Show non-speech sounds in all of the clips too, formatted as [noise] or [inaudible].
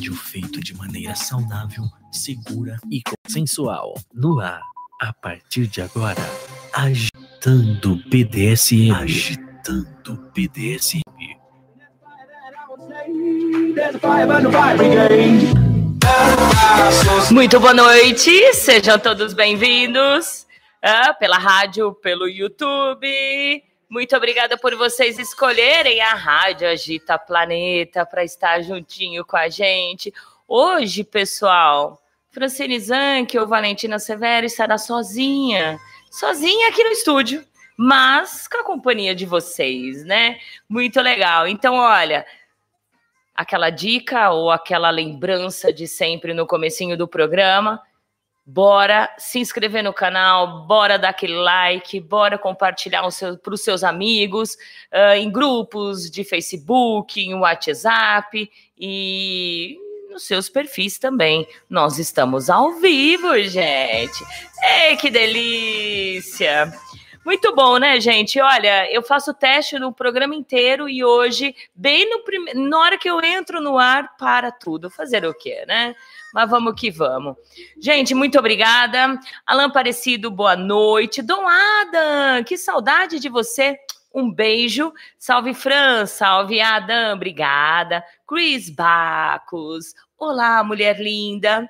rádio feito de maneira saudável, segura e consensual. No ar, a partir de agora, agitando BDSM. Agitando BDSM. Muito boa noite, sejam todos bem-vindos ah, pela rádio, pelo YouTube. Muito obrigada por vocês escolherem a Rádio Agita Planeta para estar juntinho com a gente. Hoje, pessoal, Francine Zanck ou Valentina Severo estará sozinha, sozinha aqui no estúdio, mas com a companhia de vocês, né? Muito legal. Então, olha, aquela dica ou aquela lembrança de sempre no comecinho do programa, bora se inscrever no canal, bora dar aquele like, bora compartilhar para os seus amigos, uh, em grupos de Facebook, em WhatsApp e nos seus perfis também. Nós estamos ao vivo, gente. Ei, que delícia! Muito bom, né, gente? Olha, eu faço teste no programa inteiro e hoje, bem no prime... na hora que eu entro no ar, para tudo. Fazer o quê, né? Mas vamos que vamos. Gente, muito obrigada. Alan Aparecido, boa noite. Dom Adam, que saudade de você. Um beijo. Salve, Fran. Salve, Adam. Obrigada. Chris Bacos. Olá, mulher linda.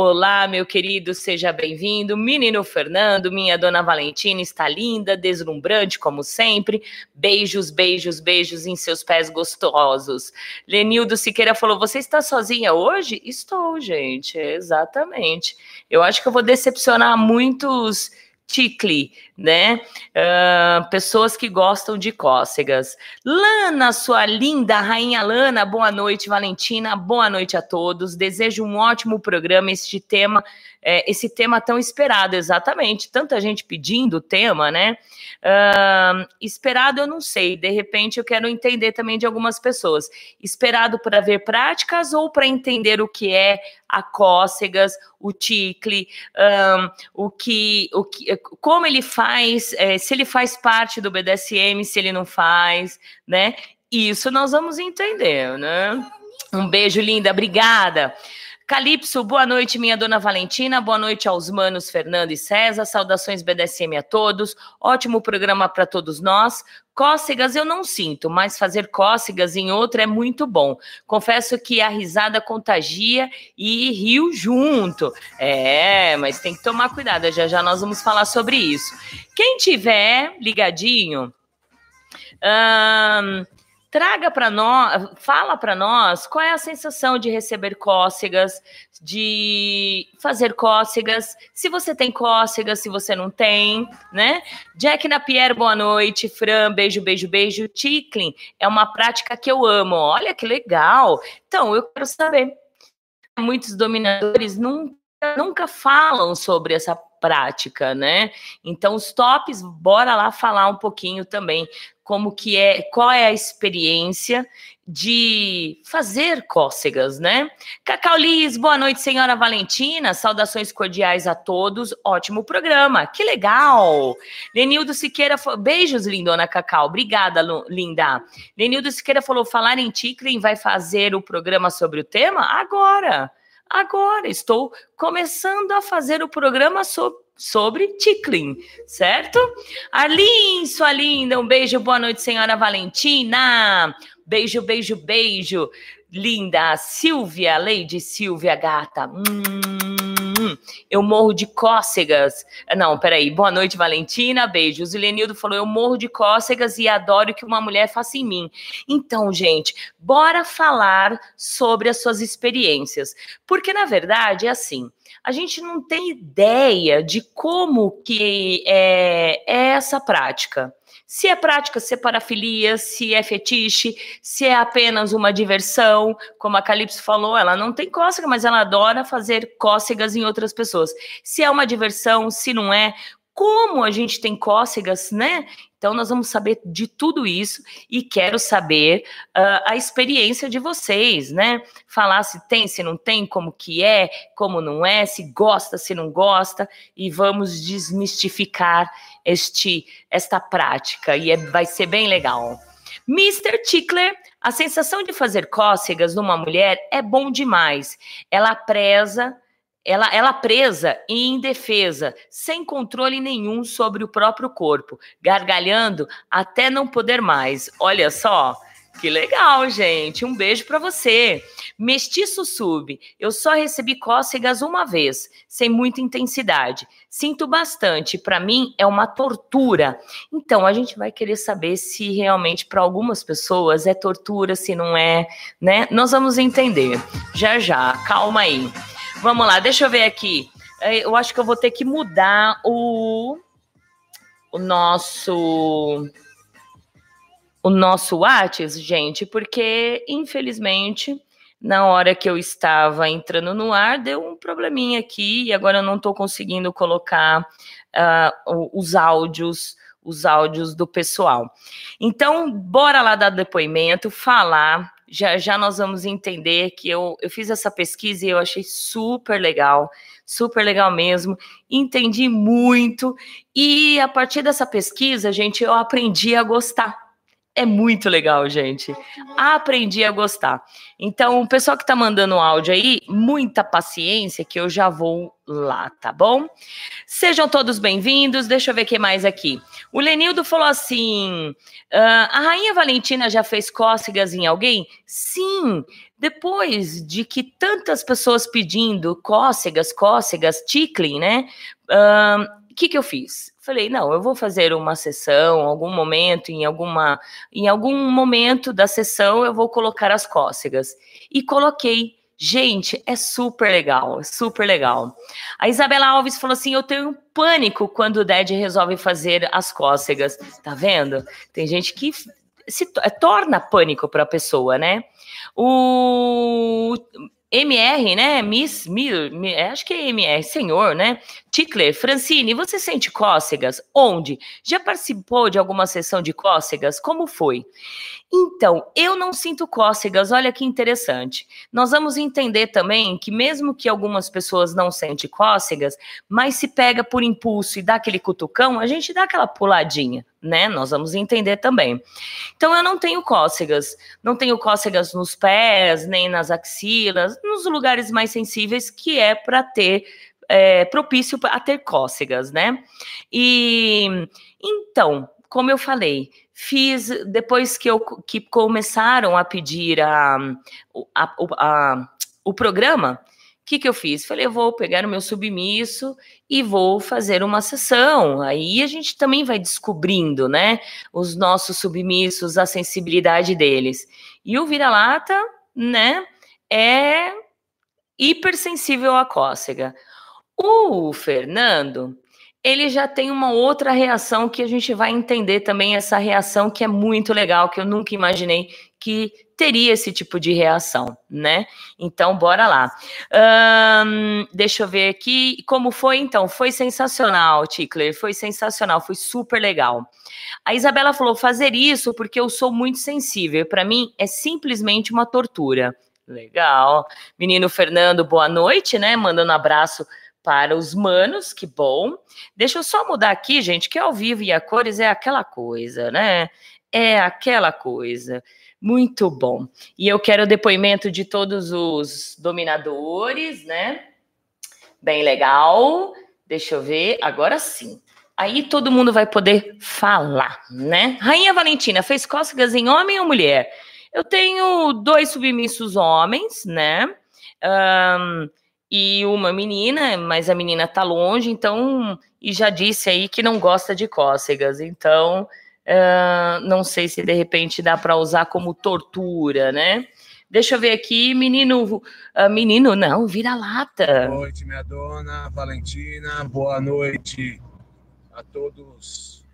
Olá, meu querido, seja bem-vindo. Menino Fernando, minha dona Valentina está linda, deslumbrante como sempre. Beijos, beijos, beijos em seus pés gostosos. Lenildo Siqueira falou: Você está sozinha hoje? Estou, gente, exatamente. Eu acho que eu vou decepcionar muitos ticle, né? Uh, pessoas que gostam de cócegas. Lana, sua linda rainha Lana, boa noite, Valentina, boa noite a todos. Desejo um ótimo programa. Este tema é, esse tema tão esperado, exatamente. Tanta gente pedindo o tema, né? Uh, esperado eu não sei, de repente eu quero entender também de algumas pessoas. Esperado para ver práticas ou para entender o que é a cócegas, o ticle, um, o que, o que, como ele faz, é, se ele faz parte do BDSM, se ele não faz, né? Isso nós vamos entender, né? Um beijo, linda, obrigada. Calypso, boa noite, minha dona Valentina. Boa noite aos manos Fernando e César. Saudações BDSM a todos. Ótimo programa para todos nós. Cócegas eu não sinto, mas fazer cócegas em outro é muito bom. Confesso que a risada contagia e rio junto. É, mas tem que tomar cuidado. Já já nós vamos falar sobre isso. Quem tiver ligadinho. Hum, traga para nós, fala para nós qual é a sensação de receber cócegas, de fazer cócegas, se você tem cócegas, se você não tem, né? Jack Napier, boa noite. Fran, beijo, beijo, beijo. Tickling é uma prática que eu amo. Olha que legal. Então, eu quero saber. Muitos dominadores nunca, nunca falam sobre essa prática, né? Então, os tops, bora lá falar um pouquinho também como que é, qual é a experiência de fazer cócegas, né? Cacau Liz, boa noite, senhora Valentina. Saudações cordiais a todos. Ótimo programa. Que legal. Lenildo Siqueira, beijos, lindona Cacau. Obrigada, linda. Lenildo Siqueira falou: falar em Ticlin vai fazer o programa sobre o tema? Agora. Agora estou começando a fazer o programa sobre sobre Ticlin, certo? Arlin, sua linda, um beijo, boa noite, senhora Valentina. Beijo, beijo, beijo. Linda, Silvia, Lady Silvia, gata. Hum, eu morro de cócegas. Não, peraí. Boa noite, Valentina. Beijo. O Zilenildo falou: Eu morro de cócegas e adoro que uma mulher faça em mim. Então, gente, bora falar sobre as suas experiências. Porque, na verdade, é assim a gente não tem ideia de como que é, é essa prática. Se é prática, se é parafilia, se é fetiche, se é apenas uma diversão, como a Calypso falou, ela não tem cócega, mas ela adora fazer cócegas em outras pessoas. Se é uma diversão, se não é, como a gente tem cócegas, né? Então, nós vamos saber de tudo isso e quero saber uh, a experiência de vocês, né? Falar se tem, se não tem, como que é, como não é, se gosta, se não gosta, e vamos desmistificar este, esta prática, e é, vai ser bem legal. Mr. Tickler, a sensação de fazer cócegas numa mulher é bom demais. Ela preza ela, ela presa e indefesa, sem controle nenhum sobre o próprio corpo, gargalhando até não poder mais. Olha só, que legal, gente. Um beijo para você. Mestiço sub. Eu só recebi cócegas uma vez, sem muita intensidade. Sinto bastante. Para mim é uma tortura. Então a gente vai querer saber se realmente para algumas pessoas é tortura, se não é, né? Nós vamos entender. Já já. Calma aí. Vamos lá. Deixa eu ver aqui. É, eu acho que eu vou ter que mudar o o nosso o nosso Whats, gente, porque infelizmente na hora que eu estava entrando no ar deu um probleminha aqui e agora eu não estou conseguindo colocar uh, os áudios os áudios do pessoal. Então, bora lá dar depoimento, falar. Já já nós vamos entender que eu, eu fiz essa pesquisa e eu achei super legal, super legal mesmo. Entendi muito. E a partir dessa pesquisa, gente, eu aprendi a gostar é muito legal, gente. Aprendi a gostar. Então, o pessoal que tá mandando áudio aí, muita paciência que eu já vou lá, tá bom? Sejam todos bem-vindos. Deixa eu ver o que mais aqui. O Lenildo falou assim: uh, a Rainha Valentina já fez cócegas em alguém? Sim. Depois de que tantas pessoas pedindo cócegas, cócegas, tickling, né? O uh, que, que eu fiz? Falei, não, eu vou fazer uma sessão, algum momento, em alguma, em algum momento da sessão eu vou colocar as cócegas. E coloquei. Gente, é super legal, super legal. A Isabela Alves falou assim: eu tenho pânico quando o Ded resolve fazer as cócegas. Tá vendo? Tem gente que se é, torna pânico para a pessoa, né? O MR, né? Miss, Mil, é, acho que é MR, senhor, né? Tickler, Francine, você sente cócegas? Onde? Já participou de alguma sessão de cócegas? Como foi? Então, eu não sinto cócegas, olha que interessante. Nós vamos entender também que, mesmo que algumas pessoas não sentem cócegas, mas se pega por impulso e dá aquele cutucão, a gente dá aquela puladinha, né? Nós vamos entender também. Então, eu não tenho cócegas, não tenho cócegas nos pés, nem nas axilas, nos lugares mais sensíveis, que é para ter. É, propício a ter cócegas, né? E então, como eu falei, Fiz depois que, eu, que começaram a pedir a, a, a, o programa. O que, que eu fiz? Falei, eu vou pegar o meu submisso e vou fazer uma sessão. Aí a gente também vai descobrindo, né? Os nossos submissos, a sensibilidade deles. E o vira-lata, né? É hipersensível à cócega. O Fernando, ele já tem uma outra reação que a gente vai entender também essa reação que é muito legal, que eu nunca imaginei que teria esse tipo de reação, né? Então, bora lá. Deixa eu ver aqui como foi então. Foi sensacional, Tickler. Foi sensacional, foi super legal. A Isabela falou: fazer isso porque eu sou muito sensível. Para mim é simplesmente uma tortura. Legal. Menino Fernando, boa noite, né? Mandando um abraço para os manos, que bom. Deixa eu só mudar aqui, gente, que ao vivo e a cores é aquela coisa, né? É aquela coisa. Muito bom. E eu quero o depoimento de todos os dominadores, né? Bem legal. Deixa eu ver. Agora sim. Aí todo mundo vai poder falar, né? Rainha Valentina, fez cócegas em homem ou mulher? Eu tenho dois submissos homens, né? Um, e uma menina, mas a menina tá longe, então, e já disse aí que não gosta de cócegas, então, uh, não sei se de repente dá para usar como tortura, né? Deixa eu ver aqui, menino, uh, menino, não, vira-lata. Boa noite, minha dona Valentina, boa noite a todos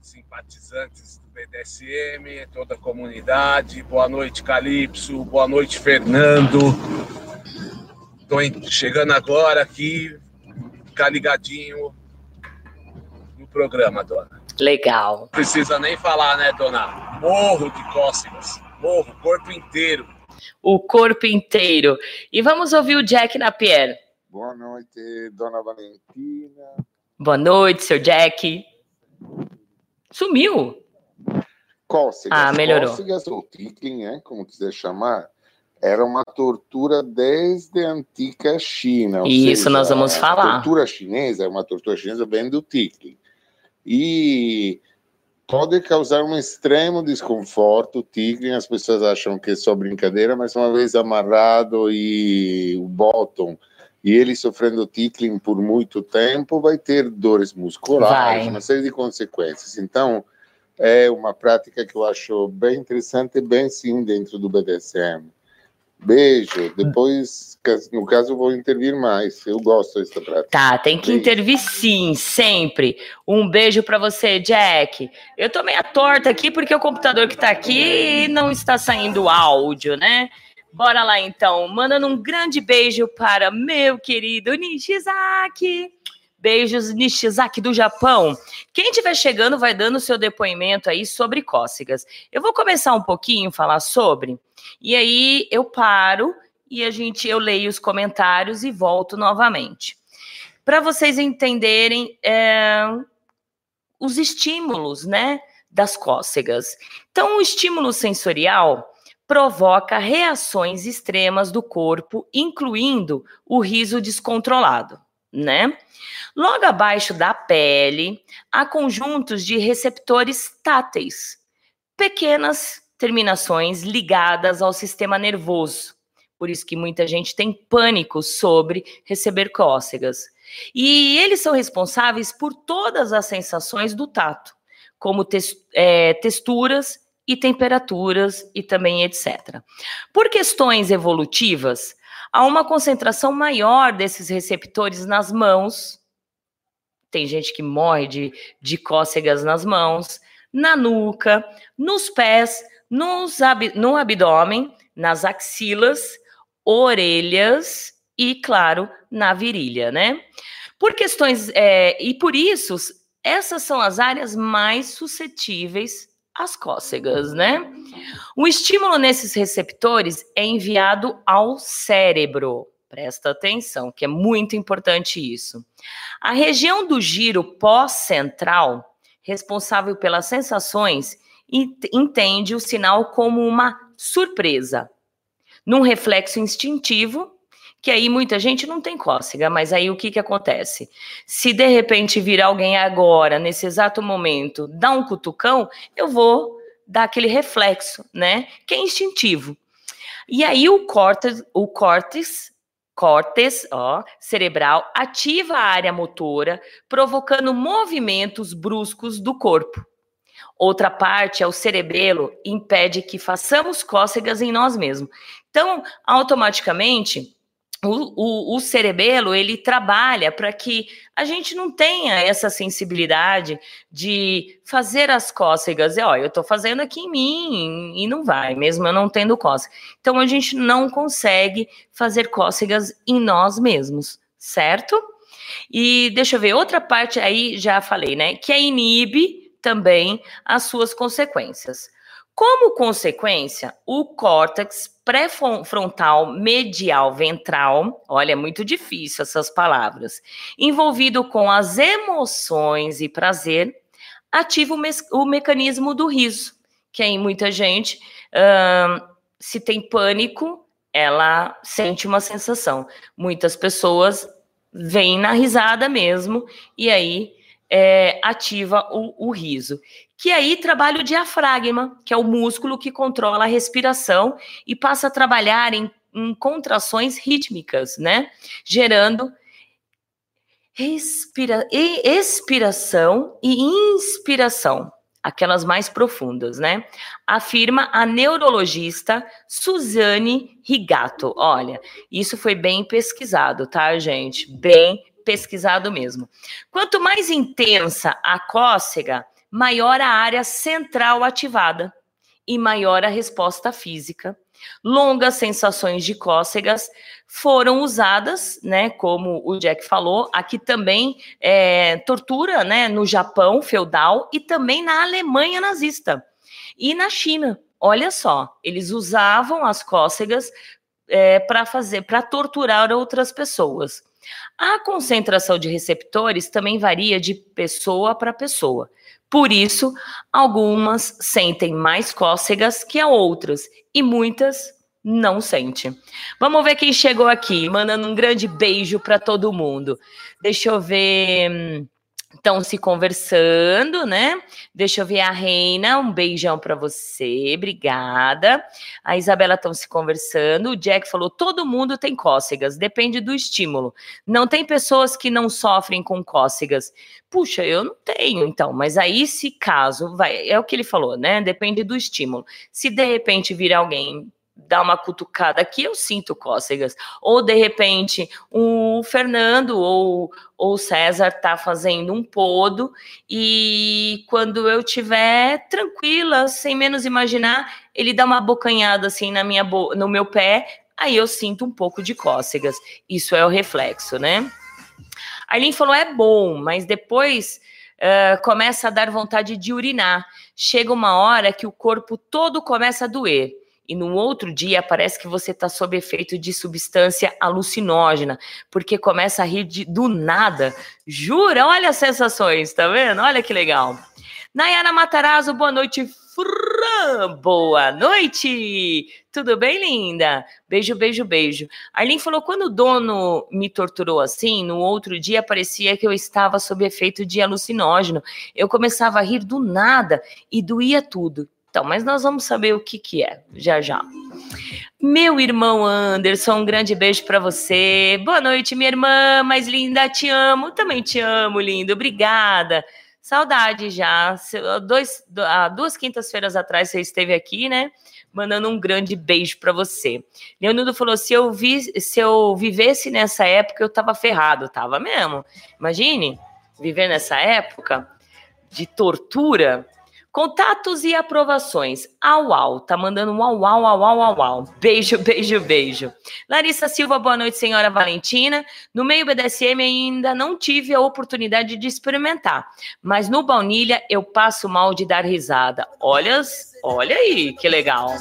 simpatizantes do BDSM, toda a comunidade, boa noite, Calypso, boa noite, Fernando. Tô chegando agora aqui, ficar ligadinho no programa, dona. Legal. Não precisa nem falar, né, dona? Morro de cócegas. Morro, corpo inteiro. O corpo inteiro. E vamos ouvir o Jack Napier. Boa noite, dona Valentina. Boa noite, seu Jack. Sumiu. cócegas. Ah, melhorou. Cócegas ou tickling, né, como quiser chamar, era uma tortura desde a antiga China. ou Isso seja, nós vamos A falar. tortura chinesa, uma tortura chinesa vem do tickling. E pode causar um extremo desconforto. O tickling, as pessoas acham que é só brincadeira, mas uma vez amarrado e o bottom e ele sofrendo tickling por muito tempo, vai ter dores musculares, Vai. uma série de consequências. Então, é uma prática que eu acho bem interessante, bem sim dentro do BDSM. Beijo. Depois, no caso, eu vou intervir mais. Eu gosto dessa prática. Tá, tem que Beijo. intervir sim, sempre. Um beijo pra você, Jack. Eu tô meio torta aqui porque o computador que tá aqui não está saindo áudio, né? Bora lá então, mandando um grande beijo para meu querido Nishizaki. Beijos, Nishizaki do Japão. Quem estiver chegando vai dando seu depoimento aí sobre cócegas. Eu vou começar um pouquinho falar sobre, e aí eu paro e a gente eu leio os comentários e volto novamente. Para vocês entenderem é, os estímulos, né, das cócegas. Então, o estímulo sensorial provoca reações extremas do corpo, incluindo o riso descontrolado, né? Logo abaixo da pele, há conjuntos de receptores táteis, pequenas terminações ligadas ao sistema nervoso. Por isso que muita gente tem pânico sobre receber cócegas. E eles são responsáveis por todas as sensações do tato, como é, texturas e temperaturas e também etc. Por questões evolutivas, há uma concentração maior desses receptores nas mãos. Tem gente que morre de, de cócegas nas mãos, na nuca, nos pés, nos ab- no abdômen, nas axilas, orelhas e, claro, na virilha, né? Por questões. é, e por isso, essas são as áreas mais suscetíveis às cócegas, né? O estímulo nesses receptores é enviado ao cérebro. Presta atenção, que é muito importante isso. A região do giro pós-central, responsável pelas sensações, ent- entende o sinal como uma surpresa, num reflexo instintivo, que aí muita gente não tem cócega, mas aí o que, que acontece? Se de repente vir alguém agora, nesse exato momento, dar um cutucão, eu vou dar aquele reflexo, né? Que é instintivo. E aí o córtex, o córtex, córtex, ó, cerebral ativa a área motora, provocando movimentos bruscos do corpo. Outra parte é o cerebelo, impede que façamos cócegas em nós mesmos. Então, automaticamente, o, o, cerebelo ele trabalha para que a gente não tenha essa sensibilidade de fazer as cócegas. E, ó, eu estou fazendo aqui em mim e não vai, mesmo eu não tendo cócega. Então a gente não consegue fazer cócegas em nós mesmos, certo? E deixa eu ver, outra parte aí já falei, né? Que é inibe também as suas consequências. Como consequência, o córtex pré-frontal medial ventral, olha, é muito difícil essas palavras, envolvido com as emoções e prazer, ativa o, mes- o mecanismo do riso, que aí muita gente, ahn, se tem pânico, ela sente uma sensação. Muitas pessoas vêm na risada mesmo, e aí é, ativa o, o riso. Que aí trabalha o diafragma, que é o músculo que controla a respiração e passa a trabalhar em, em contrações rítmicas, né? Gerando respira, expiração e inspiração, aquelas mais profundas, né? Afirma a neurologista Suzane Rigato. Olha, isso foi bem pesquisado, tá, gente? Bem pesquisado mesmo. Quanto mais intensa a cócega, maior a área central ativada e maior a resposta física. Longas sensações de cócegas foram usadas, né, como o Jack falou, aqui também é, tortura, né, no Japão feudal e também na Alemanha nazista e na China. Olha só, eles usavam as cócegas é, para fazer, para torturar outras pessoas. A concentração de receptores também varia de pessoa para pessoa. Por isso, algumas sentem mais cócegas que a outras e muitas não sente. Vamos ver quem chegou aqui, mandando um grande beijo para todo mundo. Deixa eu ver. Estão se conversando, né? Deixa eu ver a Reina, um beijão para você, obrigada. A Isabela estão se conversando. O Jack falou: todo mundo tem cócegas, depende do estímulo. Não tem pessoas que não sofrem com cócegas. Puxa, eu não tenho, então, mas aí se caso, vai, é o que ele falou, né? Depende do estímulo. Se de repente vir alguém dar uma cutucada aqui, eu sinto cócegas. Ou, de repente, o Fernando ou o César tá fazendo um podo e quando eu tiver tranquila, sem menos imaginar, ele dá uma bocanhada assim na minha no meu pé, aí eu sinto um pouco de cócegas. Isso é o reflexo, né? A falou, é bom, mas depois... Uh, começa a dar vontade de urinar. Chega uma hora que o corpo todo começa a doer e no outro dia parece que você está sob efeito de substância alucinógena, porque começa a rir de, do nada. Jura? Olha as sensações, tá vendo? Olha que legal. Nayara Matarazzo, boa noite. Fran, boa noite. Tudo bem, linda? Beijo, beijo, beijo. Arlene falou: quando o dono me torturou assim, no outro dia parecia que eu estava sob efeito de alucinógeno. Eu começava a rir do nada e doía tudo. Então, mas nós vamos saber o que, que é já já. Meu irmão Anderson, um grande beijo para você. Boa noite, minha irmã mais linda, te amo. Também te amo, lindo. Obrigada. Saudade já. Dois, há duas quintas-feiras atrás você esteve aqui, né? Mandando um grande beijo para você. Leonardo falou: se eu, vi, se eu vivesse nessa época, eu tava ferrado. Tava mesmo. Imagine viver nessa época de tortura Contatos e aprovações. Au, au. Tá mandando um au, au, au, au, au, au. Beijo, beijo, beijo. Larissa Silva, boa noite, senhora Valentina. No meio BDSM ainda não tive a oportunidade de experimentar, mas no baunilha eu passo mal de dar risada. Olha, olha aí, que legal.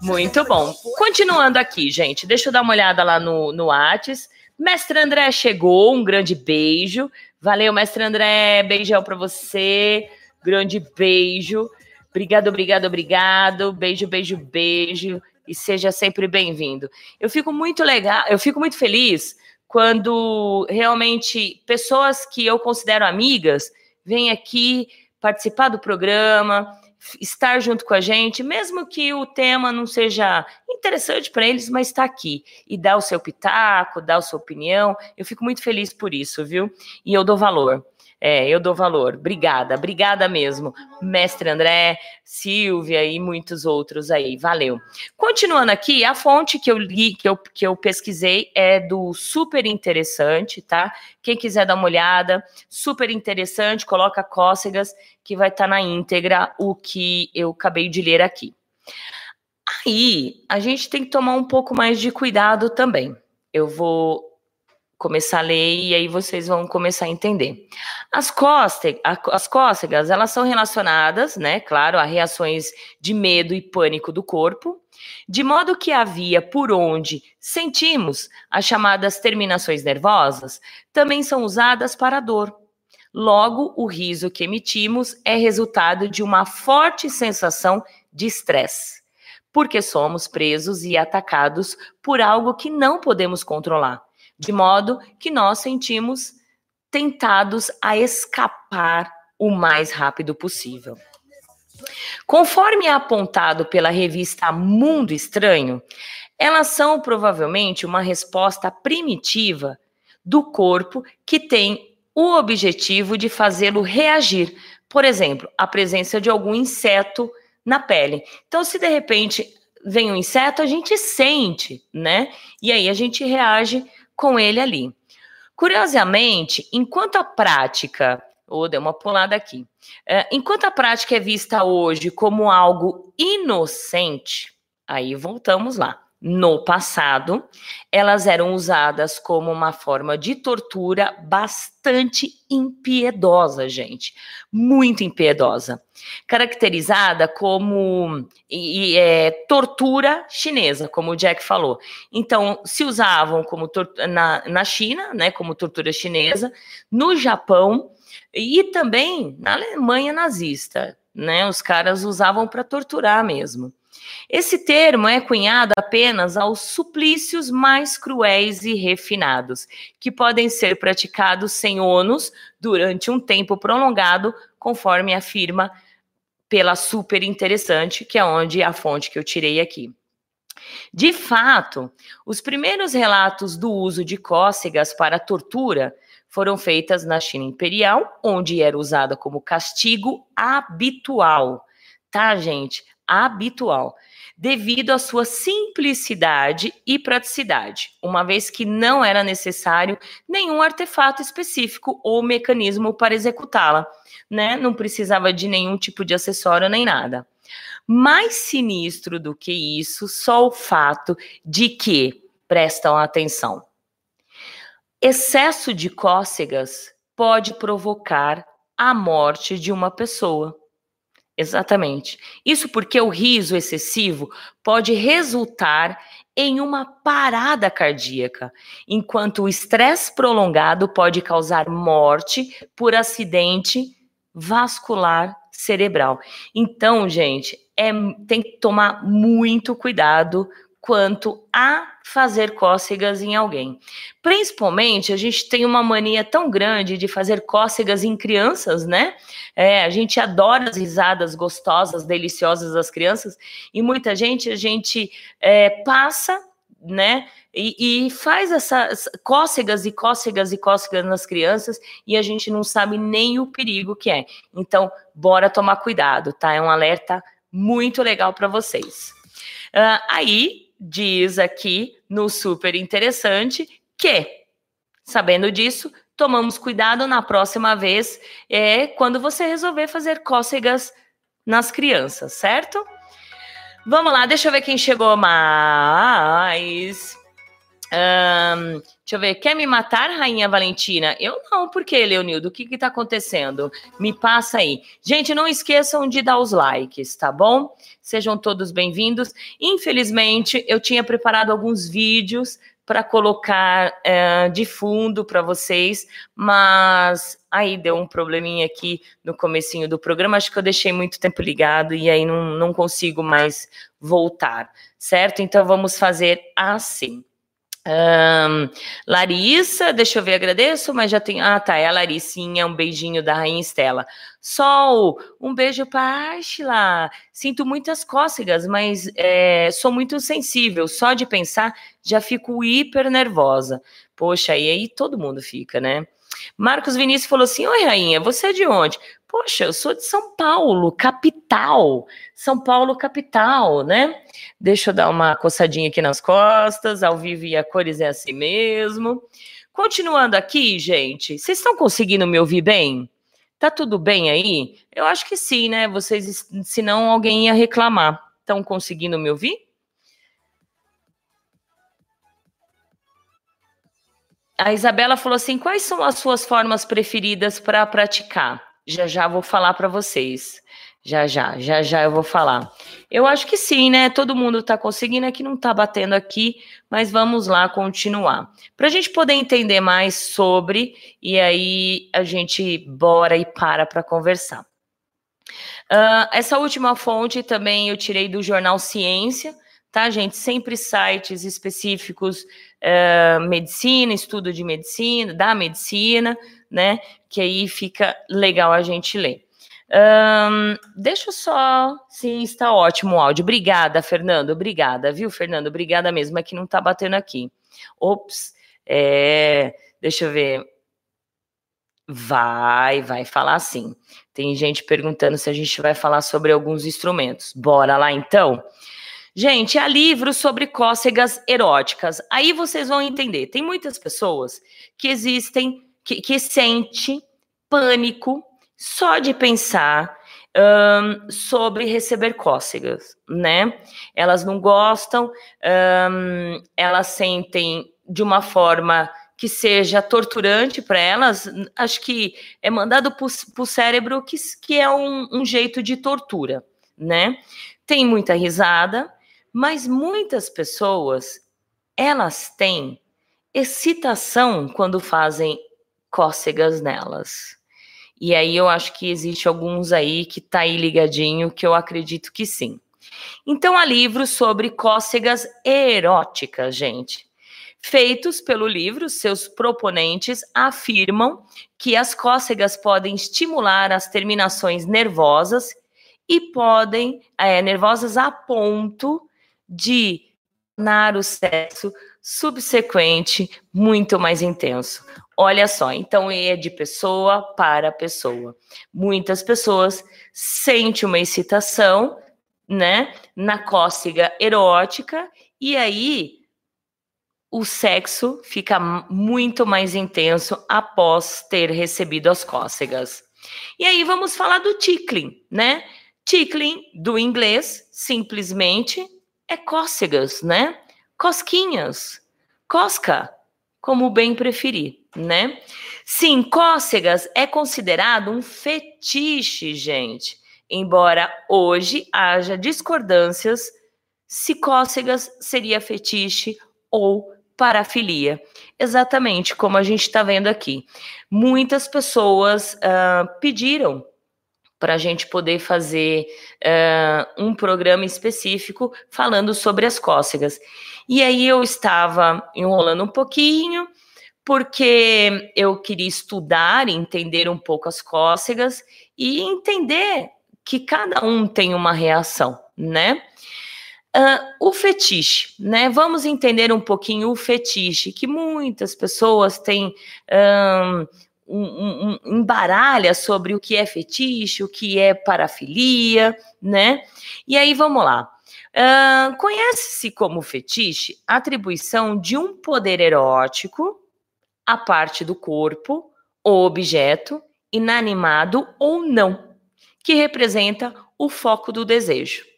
Muito bom. Continuando aqui, gente, deixa eu dar uma olhada lá no, no Whats. Mestre André chegou, um grande beijo. Valeu, mestre André, beijão para você. Grande beijo. Obrigado, obrigado, obrigado. Beijo, beijo, beijo. E seja sempre bem-vindo. Eu fico muito legal, eu fico muito feliz quando realmente pessoas que eu considero amigas vêm aqui participar do programa, estar junto com a gente, mesmo que o tema não seja interessante para eles, mas está aqui e dá o seu pitaco, dá a sua opinião. Eu fico muito feliz por isso, viu? E eu dou valor. É, eu dou valor. Obrigada, obrigada mesmo. Mestre André, Silvia e muitos outros aí. Valeu. Continuando aqui, a fonte que eu li, que eu, que eu pesquisei é do Super Interessante, tá? Quem quiser dar uma olhada, super interessante, coloca cócegas, que vai estar tá na íntegra o que eu acabei de ler aqui. Aí, a gente tem que tomar um pouco mais de cuidado também. Eu vou começar a ler e aí vocês vão começar a entender. As, cócegas, as cócegas, elas são relacionadas, né, claro, a reações de medo e pânico do corpo, de modo que a via por onde sentimos as chamadas terminações nervosas também são usadas para a dor. Logo, o riso que emitimos é resultado de uma forte sensação de estresse, porque somos presos e atacados por algo que não podemos controlar de modo que nós sentimos tentados a escapar o mais rápido possível. Conforme é apontado pela revista Mundo Estranho, elas são provavelmente uma resposta primitiva do corpo que tem o objetivo de fazê-lo reagir. Por exemplo, a presença de algum inseto na pele. Então, se de repente vem um inseto, a gente sente, né? E aí a gente reage com ele ali. Curiosamente, enquanto a prática, ou oh, deu uma pulada aqui, é, enquanto a prática é vista hoje como algo inocente, aí voltamos lá. No passado, elas eram usadas como uma forma de tortura bastante impiedosa, gente, muito impiedosa, caracterizada como e, é, tortura chinesa, como o Jack falou. Então, se usavam como na, na China, né, como tortura chinesa, no Japão e também na Alemanha nazista, né, os caras usavam para torturar mesmo. Esse termo é cunhado apenas aos suplícios mais cruéis e refinados, que podem ser praticados sem ônus durante um tempo prolongado, conforme afirma pela super interessante, que é onde a fonte que eu tirei aqui. De fato, os primeiros relatos do uso de cócegas para tortura foram feitas na China Imperial, onde era usada como castigo habitual. Tá, gente? Habitual devido à sua simplicidade e praticidade, uma vez que não era necessário nenhum artefato específico ou mecanismo para executá-la, né? Não precisava de nenhum tipo de acessório nem nada. Mais sinistro do que isso, só o fato de que, prestam atenção, excesso de cócegas pode provocar a morte de uma pessoa. Exatamente. Isso porque o riso excessivo pode resultar em uma parada cardíaca, enquanto o estresse prolongado pode causar morte por acidente vascular cerebral. Então, gente, é, tem que tomar muito cuidado quanto a fazer cócegas em alguém. Principalmente, a gente tem uma mania tão grande de fazer cócegas em crianças, né? É, a gente adora as risadas gostosas, deliciosas das crianças, e muita gente, a gente é, passa, né? E, e, faz essas cócegas e cócegas e cócegas nas crianças e a gente não sabe nem o perigo que é. Então, bora tomar cuidado, tá? É um alerta muito legal para vocês. Uh, aí, diz aqui no super interessante que, sabendo disso, tomamos cuidado na próxima vez é quando você resolver fazer cócegas nas crianças, certo? Vamos lá, deixa eu ver quem chegou mais. Um, deixa eu ver, quer me matar, Rainha Valentina? Eu não, por que, Leonildo? O que que tá acontecendo? Me passa aí. Gente, não esqueçam de dar os likes, tá bom? Sejam todos bem-vindos. Infelizmente, eu tinha preparado alguns vídeos para colocar é, de fundo para vocês, mas aí deu um probleminha aqui no comecinho do programa, acho que eu deixei muito tempo ligado e aí não, não consigo mais voltar, certo? Então vamos fazer assim. Um, Larissa, deixa eu ver, agradeço, mas já tem. Ah, tá, é a Larissinha, um beijinho da Rainha Estela. Sol, um beijo para Ashla. Sinto muitas cócegas, mas é, sou muito sensível. Só de pensar já fico hiper nervosa. Poxa, e aí todo mundo fica, né? Marcos Vinícius falou assim: Oi, Rainha, você é de onde? Poxa, eu sou de São Paulo, capital. São Paulo, capital, né? Deixa eu dar uma coçadinha aqui nas costas, ao vivo e a cores é assim mesmo. Continuando aqui, gente, vocês estão conseguindo me ouvir bem? Tá tudo bem aí? Eu acho que sim, né? Vocês, senão alguém ia reclamar. Estão conseguindo me ouvir? A Isabela falou assim: quais são as suas formas preferidas para praticar? Já já vou falar para vocês. Já já, já já eu vou falar. Eu acho que sim, né? Todo mundo está conseguindo, aqui não está batendo aqui, mas vamos lá continuar. Para a gente poder entender mais sobre, e aí a gente bora e para para conversar. Uh, essa última fonte também eu tirei do jornal Ciência, tá, gente? Sempre sites específicos, uh, medicina, estudo de medicina, da medicina, né? Que aí fica legal a gente ler. Um, deixa eu só. Sim, está ótimo o áudio. Obrigada, Fernando. Obrigada, viu, Fernando? Obrigada mesmo. É que não está batendo aqui. Ops. É, deixa eu ver. Vai, vai falar sim. Tem gente perguntando se a gente vai falar sobre alguns instrumentos. Bora lá então? Gente, há livros sobre cócegas eróticas. Aí vocês vão entender. Tem muitas pessoas que existem que, que sente pânico só de pensar um, sobre receber cócegas, né? Elas não gostam, um, elas sentem de uma forma que seja torturante para elas, acho que é mandado para o cérebro que, que é um, um jeito de tortura, né? Tem muita risada, mas muitas pessoas elas têm excitação quando fazem cócegas nelas. E aí eu acho que existe alguns aí que tá aí ligadinho que eu acredito que sim. Então há livros sobre cócegas eróticas, gente. Feitos pelo livro, seus proponentes afirmam que as cócegas podem estimular as terminações nervosas e podem, é, nervosas a ponto de tornar o sexo subsequente muito mais intenso. Olha só, então é de pessoa para pessoa. Muitas pessoas sentem uma excitação, né, na cócega erótica e aí o sexo fica muito mais intenso após ter recebido as cócegas. E aí vamos falar do tickling, né? Tickling, do inglês, simplesmente é cócegas, né? Cosquinhas, cosca, como bem preferir, né? Sim, cócegas é considerado um fetiche, gente. Embora hoje haja discordâncias se cócegas seria fetiche ou parafilia. Exatamente como a gente está vendo aqui. Muitas pessoas uh, pediram para a gente poder fazer uh, um programa específico falando sobre as cócegas. E aí eu estava enrolando um pouquinho, porque eu queria estudar entender um pouco as cócegas e entender que cada um tem uma reação, né? Uh, o fetiche, né? Vamos entender um pouquinho o fetiche, que muitas pessoas têm um, um, um, embaralha sobre o que é fetiche, o que é parafilia, né? E aí vamos lá. Uh, Conhece-se como fetiche a atribuição de um poder erótico à parte do corpo ou objeto, inanimado ou não, que representa o foco do desejo.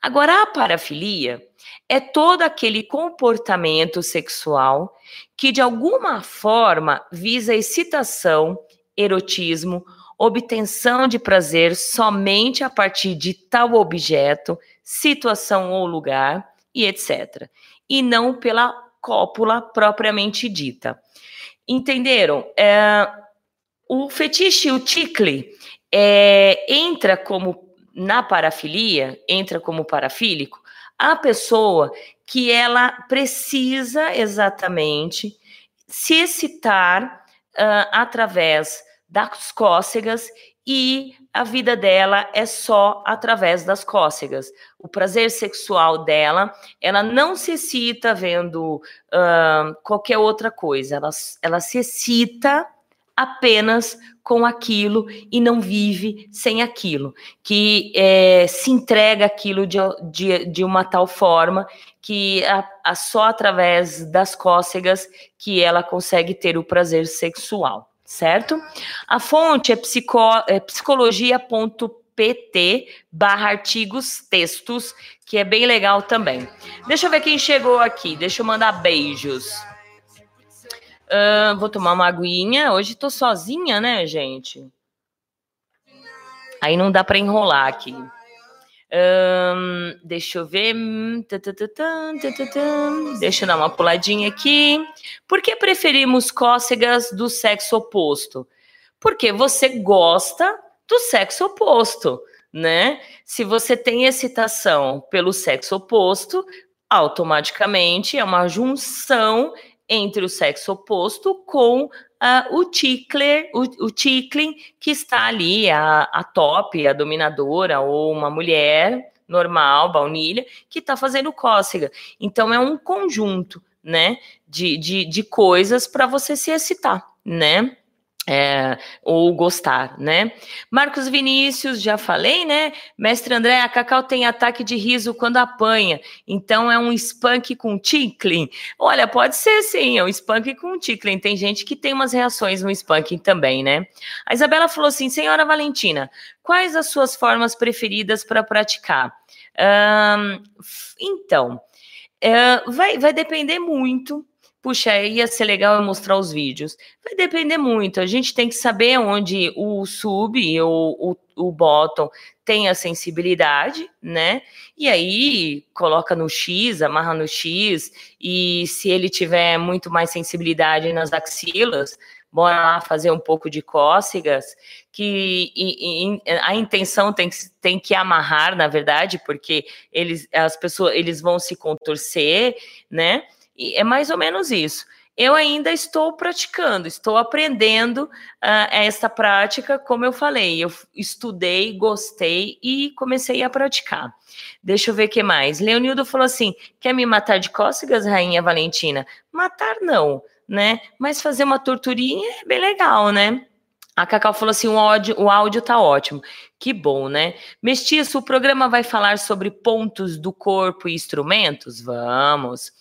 Agora, a parafilia é todo aquele comportamento sexual que, de alguma forma, visa excitação, erotismo, obtenção de prazer somente a partir de tal objeto, situação ou lugar, e etc. E não pela cópula propriamente dita. Entenderam? É, o fetiche, o ticle, é, entra como na parafilia, entra como parafílico, a pessoa que ela precisa exatamente se excitar uh, através das cócegas e a vida dela é só através das cócegas. O prazer sexual dela, ela não se excita vendo uh, qualquer outra coisa, ela, ela se excita apenas com aquilo e não vive sem aquilo, que é, se entrega aquilo de, de, de uma tal forma que a, a, só através das cócegas que ela consegue ter o prazer sexual, certo? A fonte é, psico, é psicologia.pt barra artigos textos, que é bem legal também. Deixa eu ver quem chegou aqui, deixa eu mandar beijos. Uh, vou tomar uma aguinha. Hoje tô sozinha, né, gente? Aí não dá para enrolar aqui. Um, deixa eu ver. Deixa eu dar uma puladinha aqui. Por que preferimos cócegas do sexo oposto? Porque você gosta do sexo oposto, né? Se você tem excitação pelo sexo oposto, automaticamente é uma junção entre o sexo oposto com uh, o tickler, o, o tickling que está ali, a, a top, a dominadora, ou uma mulher normal, baunilha, que está fazendo cócega. Então é um conjunto, né, de, de, de coisas para você se excitar, né? É, ou gostar, né? Marcos Vinícius, já falei, né? Mestre André, a Cacau tem ataque de riso quando apanha, então é um spunk com tickling. Olha, pode ser sim, é um spunk com tickling. Tem gente que tem umas reações no spanking também, né? A Isabela falou assim: Senhora Valentina, quais as suas formas preferidas para praticar? Então, uh, vai, vai depender muito puxa, ia ser legal eu mostrar os vídeos. Vai depender muito. A gente tem que saber onde o sub ou o, o bottom tem a sensibilidade, né? E aí coloca no X, amarra no X, e se ele tiver muito mais sensibilidade nas axilas, bora lá fazer um pouco de cócegas, que e, e, a intenção tem que, tem que amarrar, na verdade, porque eles, as pessoas, eles vão se contorcer, né? E é mais ou menos isso. Eu ainda estou praticando, estou aprendendo uh, essa prática, como eu falei, eu estudei, gostei e comecei a praticar. Deixa eu ver o que mais. Leonildo falou assim: quer me matar de cócegas, Rainha Valentina? Matar não, né? Mas fazer uma torturinha é bem legal, né? A Cacau falou assim: o áudio, o áudio tá ótimo. Que bom, né? Mestiço, o programa vai falar sobre pontos do corpo e instrumentos? Vamos.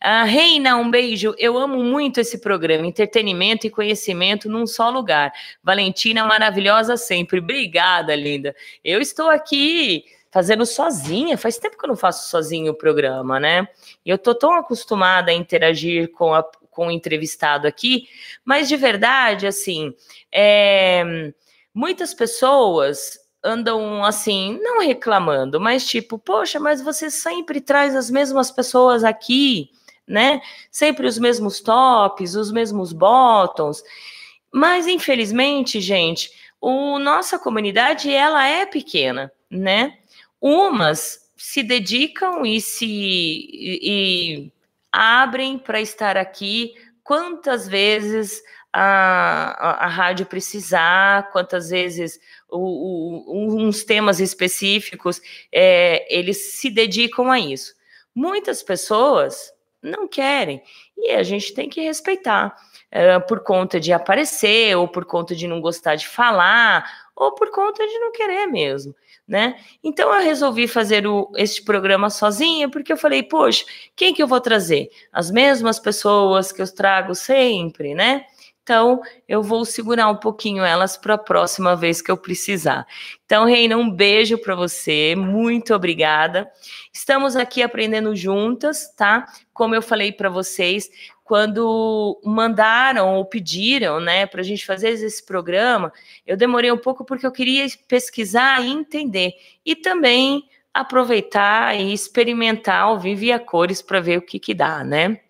Ah, Reina, um beijo. Eu amo muito esse programa. Entretenimento e conhecimento num só lugar. Valentina, maravilhosa sempre. Obrigada, linda. Eu estou aqui fazendo sozinha. Faz tempo que eu não faço sozinho o programa, né? E eu tô tão acostumada a interagir com a, com o entrevistado aqui, mas de verdade, assim, é, muitas pessoas andam assim, não reclamando, mas tipo, poxa, mas você sempre traz as mesmas pessoas aqui, né? Sempre os mesmos tops, os mesmos bottoms. Mas infelizmente, gente, o nossa comunidade ela é pequena, né? Umas se dedicam e se e, abrem para estar aqui quantas vezes a, a, a, rádio precisar, quantas vezes o, o, uns temas específicos é, eles se dedicam a isso. Muitas pessoas não querem e a gente tem que respeitar é, por conta de aparecer ou por conta de não gostar de falar ou por conta de não querer mesmo né? Então eu resolvi fazer o, este programa sozinha, porque eu falei, poxa, quem que eu vou trazer? As mesmas pessoas que eu trago sempre, né? Então, eu vou segurar um pouquinho elas para a próxima vez que eu precisar. Então, Reina, um beijo para você, muito obrigada. Estamos aqui aprendendo juntas, tá? Como eu falei para vocês, quando mandaram ou pediram, né, para a gente fazer esse programa, eu demorei um pouco porque eu queria pesquisar e entender e também aproveitar e experimentar ao vivo e a cores para ver o que que dá, né?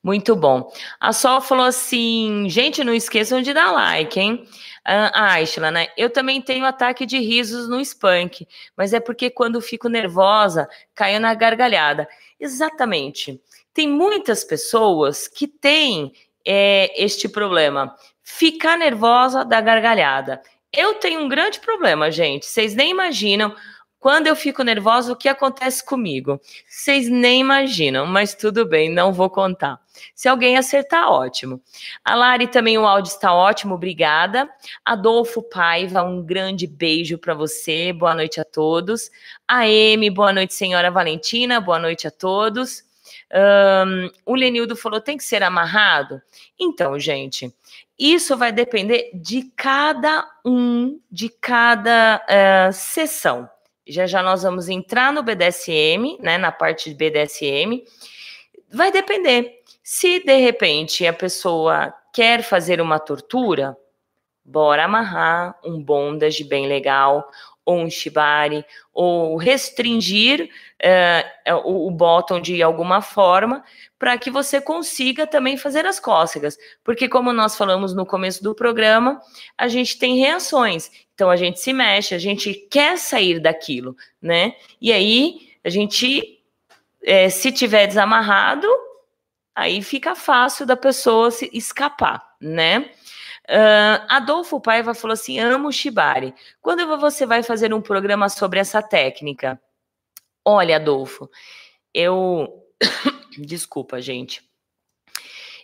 Muito bom. A Sol falou assim, gente, não esqueçam de dar like, hein? A Aishla, né? Eu também tenho ataque de risos no Spunk, mas é porque quando fico nervosa, caio na gargalhada. Exatamente. Tem muitas pessoas que têm é, este problema, ficar nervosa da gargalhada. Eu tenho um grande problema, gente. Vocês nem imaginam quando eu fico nervosa, o que acontece comigo? Vocês nem imaginam, mas tudo bem, não vou contar. Se alguém acertar, ótimo. A Lari também, o áudio está ótimo, obrigada. Adolfo Paiva, um grande beijo para você, boa noite a todos. A Amy, boa noite, senhora Valentina, boa noite a todos. Um, o Lenildo falou: tem que ser amarrado? Então, gente, isso vai depender de cada um, de cada uh, sessão. Já já nós vamos entrar no BDSM, né, na parte de BDSM. Vai depender. Se de repente a pessoa quer fazer uma tortura, bora amarrar um bondage bem legal, ou um shibari, ou restringir uh, o, o bottom de alguma forma, para que você consiga também fazer as cócegas. Porque, como nós falamos no começo do programa, a gente tem reações. Então, a gente se mexe, a gente quer sair daquilo, né? E aí, a gente, é, se tiver desamarrado, aí fica fácil da pessoa se escapar, né? Uh, Adolfo Paiva falou assim: amo Shibari. Quando você vai fazer um programa sobre essa técnica? Olha, Adolfo, eu. [coughs] Desculpa, gente.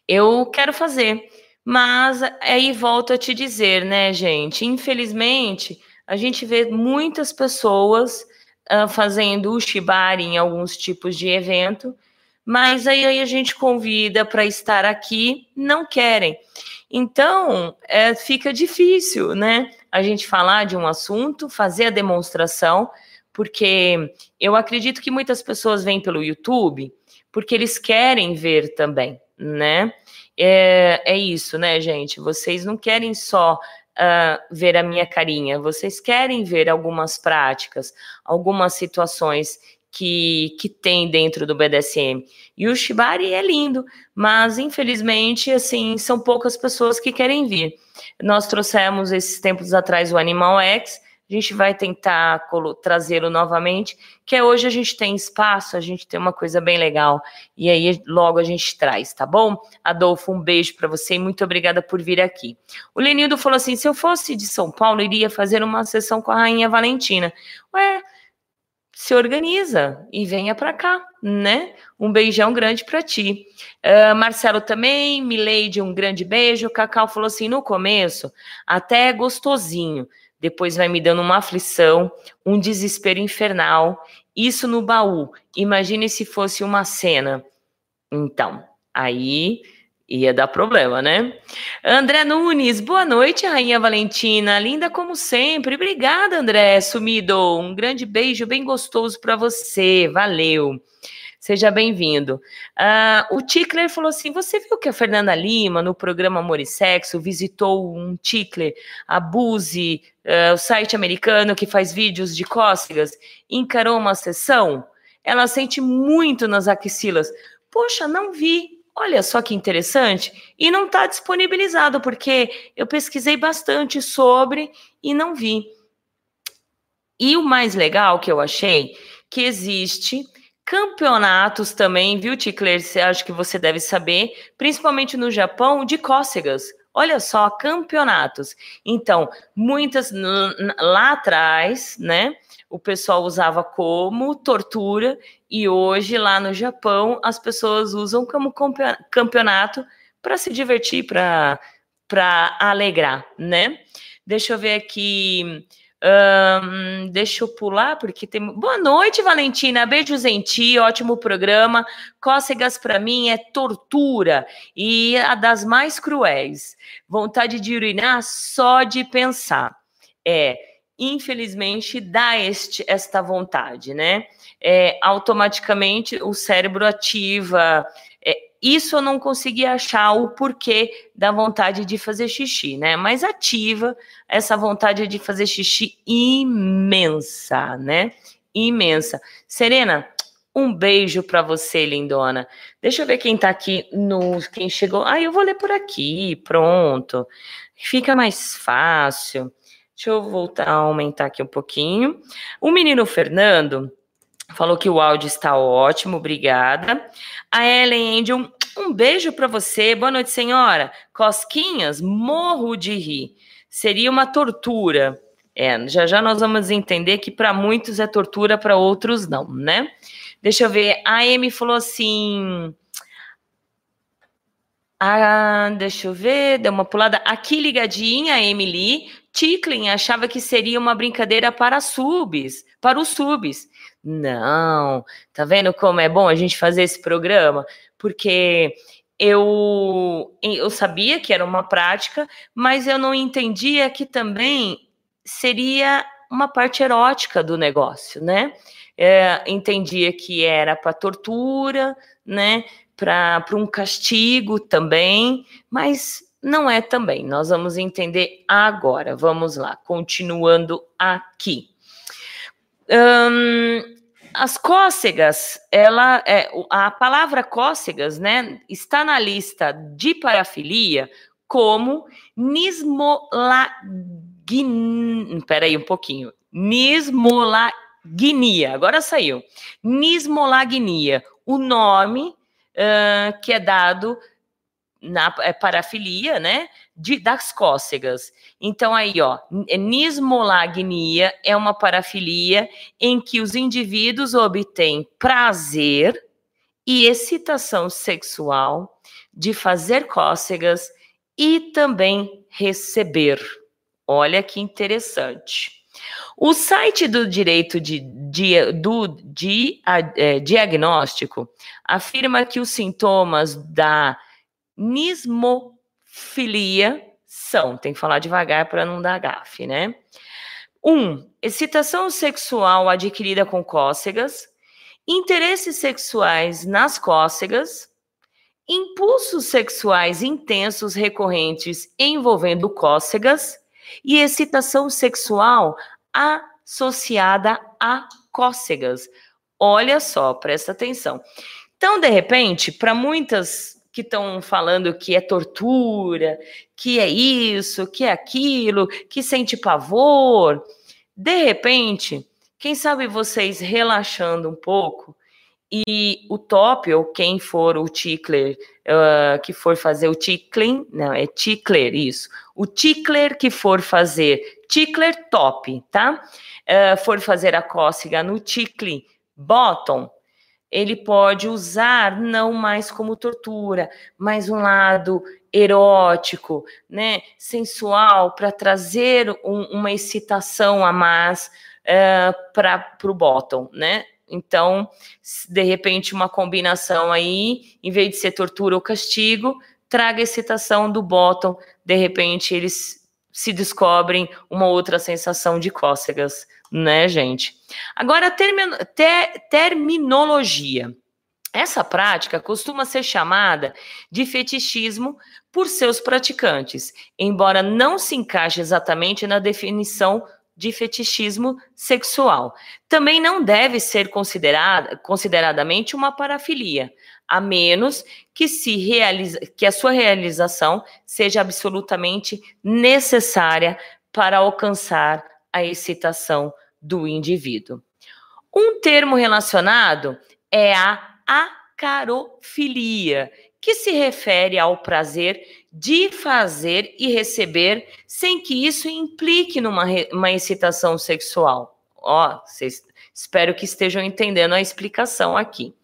Eu quero fazer, Mas aí volto a te dizer, né, gente? Infelizmente, a gente vê muitas pessoas uh, fazendo o shibari em alguns tipos de evento, mas aí, aí a gente convida para estar aqui, não querem. Então, é, fica difícil, né? A gente falar de um assunto, fazer a demonstração, porque eu acredito que muitas pessoas vêm pelo YouTube porque eles querem ver também, né? É, é isso, né, gente? Vocês não querem só uh, ver a minha carinha, vocês querem ver algumas práticas, algumas situações que, que tem dentro do BDSM. E o Shibari é lindo, mas infelizmente, assim, são poucas pessoas que querem vir. Nós trouxemos esses tempos atrás o Animal X, a gente vai tentar trazê-lo novamente, que é hoje a gente tem espaço, a gente tem uma coisa bem legal, e aí logo a gente traz, tá bom? Adolfo, um beijo para você e muito obrigada por vir aqui. O Lenildo falou assim: se eu fosse de São Paulo, iria fazer uma sessão com a Rainha Valentina. Ué, se organiza e venha para cá, né? Um beijão grande para ti. Uh, Marcelo também, Mileide, um grande beijo. Cacau falou assim: no começo, até é gostosinho, depois vai me dando uma aflição, um desespero infernal. Isso no baú. Imagine se fosse uma cena. Então, aí ia dar problema, né? André Nunes, boa noite, Rainha Valentina. Linda como sempre. Obrigada, André, sumido. Um grande beijo bem gostoso para você. Valeu. Seja bem-vindo. Uh, o Tickler falou assim: você viu que a Fernanda Lima, no programa Amor e Sexo, visitou um Tickler, Abuse, uh, o site americano que faz vídeos de cócegas, encarou uma sessão? Ela sente muito nas axilas. Poxa, não vi. Olha só que interessante. E não está disponibilizado, porque eu pesquisei bastante sobre e não vi. E o mais legal que eu achei que existe campeonatos também, viu, Ticler? Acho que você deve saber, principalmente no Japão, de cócegas. Olha só, campeonatos. Então, muitas lá atrás, né? O pessoal usava como tortura e hoje lá no Japão as pessoas usam como campeonato para se divertir, para para alegrar, né? Deixa eu ver aqui. Deixa eu pular, porque tem. Boa noite, Valentina. Beijos em ti, ótimo programa. Cócegas para mim é tortura e a das mais cruéis. Vontade de urinar só de pensar. É, infelizmente, dá este, esta vontade, né? É, automaticamente o cérebro ativa isso eu não consegui achar o porquê da vontade de fazer xixi, né? Mas ativa essa vontade de fazer xixi imensa, né? Imensa. Serena, um beijo para você, lindona. Deixa eu ver quem tá aqui no quem chegou. Ah, eu vou ler por aqui, pronto. Fica mais fácil. Deixa eu voltar a aumentar aqui um pouquinho. O menino Fernando falou que o áudio está ótimo, obrigada. A Ellen Angel, um beijo para você. Boa noite, senhora. Cosquinhas, morro de rir. Seria uma tortura. É, já já nós vamos entender que para muitos é tortura, para outros não, né? Deixa eu ver. A Amy falou assim. Ah, deixa eu ver, deu uma pulada. Aqui ligadinha, Emily. Ticklin achava que seria uma brincadeira para subs, para os subs. Não, tá vendo como é bom a gente fazer esse programa? Porque eu, eu sabia que era uma prática, mas eu não entendia que também seria uma parte erótica do negócio, né? É, entendia que era para tortura, né? Para um castigo também, mas não é também. Nós vamos entender agora. Vamos lá, continuando aqui. As cócegas, ela é a palavra cócegas, né, está na lista de parafilia como nismolagnia. Espera aí um pouquinho. Nismolagnia. Agora saiu. Nismolagnia, o nome uh, que é dado na é parafilia, né, de, das cócegas. Então aí, ó, nismolagnia é uma parafilia em que os indivíduos obtêm prazer e excitação sexual de fazer cócegas e também receber. Olha que interessante. O site do direito de, de do de, é, diagnóstico afirma que os sintomas da nismofilia são, tem que falar devagar para não dar gafe, né? Um, excitação sexual adquirida com cócegas, interesses sexuais nas cócegas, impulsos sexuais intensos recorrentes envolvendo cócegas e excitação sexual associada a cócegas. Olha só, presta atenção. Então, de repente, para muitas que estão falando que é tortura, que é isso, que é aquilo, que sente pavor, de repente, quem sabe vocês relaxando um pouco e o top, ou quem for o tickler, que for fazer o tickling, não, é tickler, isso. O tickler que for fazer, tickler top, tá? Uh, for fazer a cócega no tickling bottom, ele pode usar não mais como tortura, mas um lado erótico, né, sensual, para trazer um, uma excitação a mais uh, para o bottom, né? Então, de repente, uma combinação aí, em vez de ser tortura ou castigo, traga excitação do bottom, de repente eles se descobrem uma outra sensação de cócegas, né, gente? Agora, ter, terminologia. Essa prática costuma ser chamada de fetichismo por seus praticantes, embora não se encaixe exatamente na definição de fetichismo sexual. Também não deve ser considerada consideradamente uma parafilia, a menos que se realize, que a sua realização seja absolutamente necessária para alcançar a excitação do indivíduo. Um termo relacionado é a acarofilia, que se refere ao prazer de fazer e receber sem que isso implique numa uma excitação sexual. Ó, vocês espero que estejam entendendo a explicação aqui.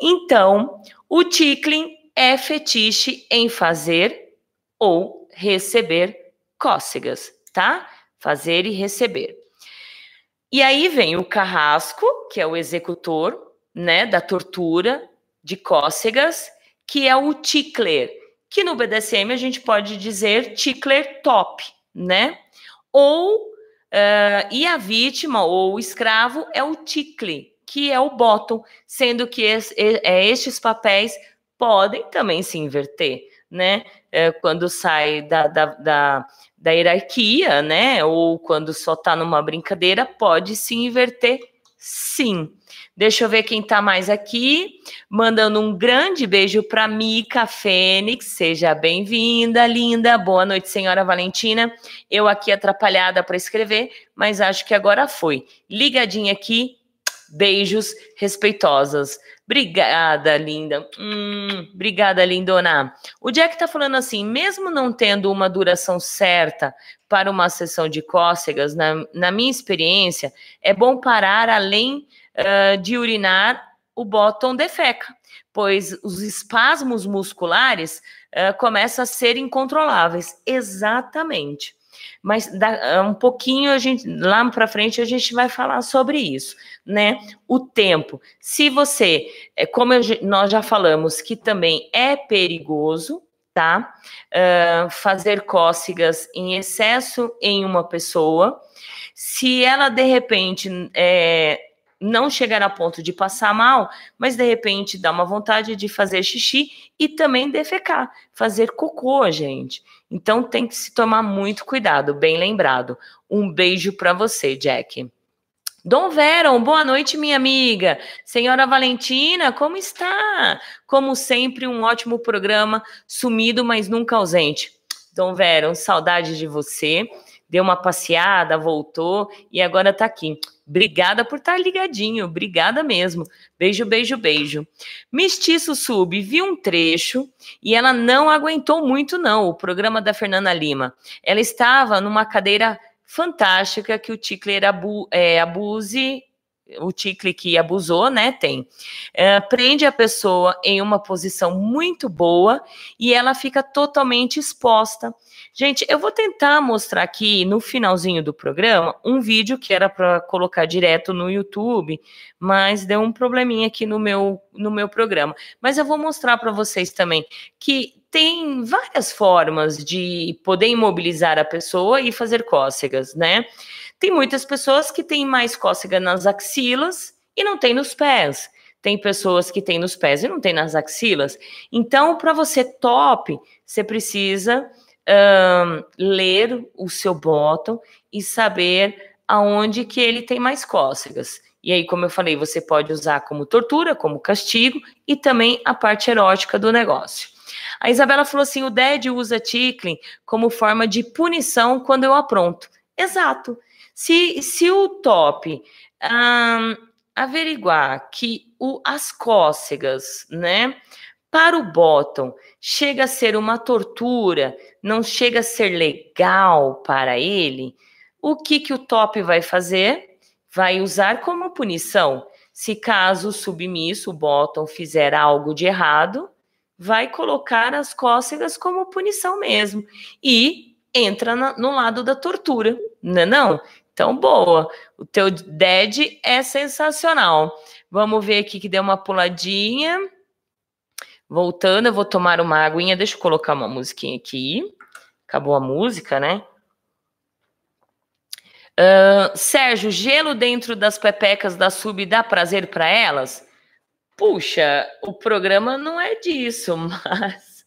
Então, o tickling é fetiche em fazer ou receber cócegas, tá? Fazer e receber. E aí vem o carrasco, que é o executor, né, da tortura de cócegas, que é o tickler, que no BDSM a gente pode dizer tickler top, né? Ou uh, e a vítima ou o escravo é o tickle, que é o bottom, sendo que es, é, estes papéis podem também se inverter, né? É, quando sai da, da, da, da hierarquia, né? Ou quando só está numa brincadeira, pode se inverter, sim. Deixa eu ver quem está mais aqui. Mandando um grande beijo para Mica Fênix. Seja bem-vinda, linda. Boa noite, senhora Valentina. Eu aqui atrapalhada para escrever, mas acho que agora foi. Ligadinha aqui. Beijos respeitosos. Obrigada, linda. Hum, obrigada, lindona. O Jack está falando assim: mesmo não tendo uma duração certa para uma sessão de cócegas, na, na minha experiência, é bom parar além uh, de urinar, o bottom defeca, pois os espasmos musculares uh, começam a ser incontroláveis. Exatamente. Mas da, um pouquinho a gente lá para frente a gente vai falar sobre isso, né? O tempo. Se você, é, como eu, nós já falamos, que também é perigoso, tá? Uh, fazer cócegas em excesso em uma pessoa. Se ela de repente é, não chegar a ponto de passar mal, mas de repente dá uma vontade de fazer xixi e também defecar, fazer cocô, gente. Então tem que se tomar muito cuidado, bem lembrado. Um beijo para você, Jack. Dom Veron, boa noite, minha amiga. Senhora Valentina, como está? Como sempre, um ótimo programa, sumido, mas nunca ausente. Dom Veron, saudade de você. Deu uma passeada, voltou e agora está aqui. Obrigada por estar ligadinho, obrigada mesmo. Beijo, beijo, beijo. Mestiço Sub, vi um trecho e ela não aguentou muito, não, o programa da Fernanda Lima. Ela estava numa cadeira fantástica que o Tickler abu, é, abuse o ticle que abusou, né? Tem. É, prende a pessoa em uma posição muito boa e ela fica totalmente exposta. Gente, eu vou tentar mostrar aqui no finalzinho do programa um vídeo que era para colocar direto no YouTube, mas deu um probleminha aqui no meu, no meu programa. Mas eu vou mostrar para vocês também que tem várias formas de poder imobilizar a pessoa e fazer cócegas, né? Tem muitas pessoas que têm mais cócega nas axilas e não tem nos pés. Tem pessoas que têm nos pés e não tem nas axilas. Então, para você top, você precisa um, ler o seu bottom e saber aonde que ele tem mais cócegas. E aí, como eu falei, você pode usar como tortura, como castigo e também a parte erótica do negócio. A Isabela falou assim: o Ded usa tickling como forma de punição quando eu apronto. Exato. Se, se o top um, averiguar que o, as cócegas, né, para o bottom chega a ser uma tortura, não chega a ser legal para ele, o que, que o top vai fazer? Vai usar como punição. Se caso o submisso, o bottom, fizer algo de errado, vai colocar as cócegas como punição mesmo. E entra na, no lado da tortura, não é não? Então, boa. O teu dead é sensacional. Vamos ver aqui que deu uma puladinha. Voltando, eu vou tomar uma aguinha. Deixa eu colocar uma musiquinha aqui. Acabou a música, né? Uh, Sérgio, gelo dentro das pepecas da sub dá prazer para elas? Puxa, o programa não é disso, [laughs] mas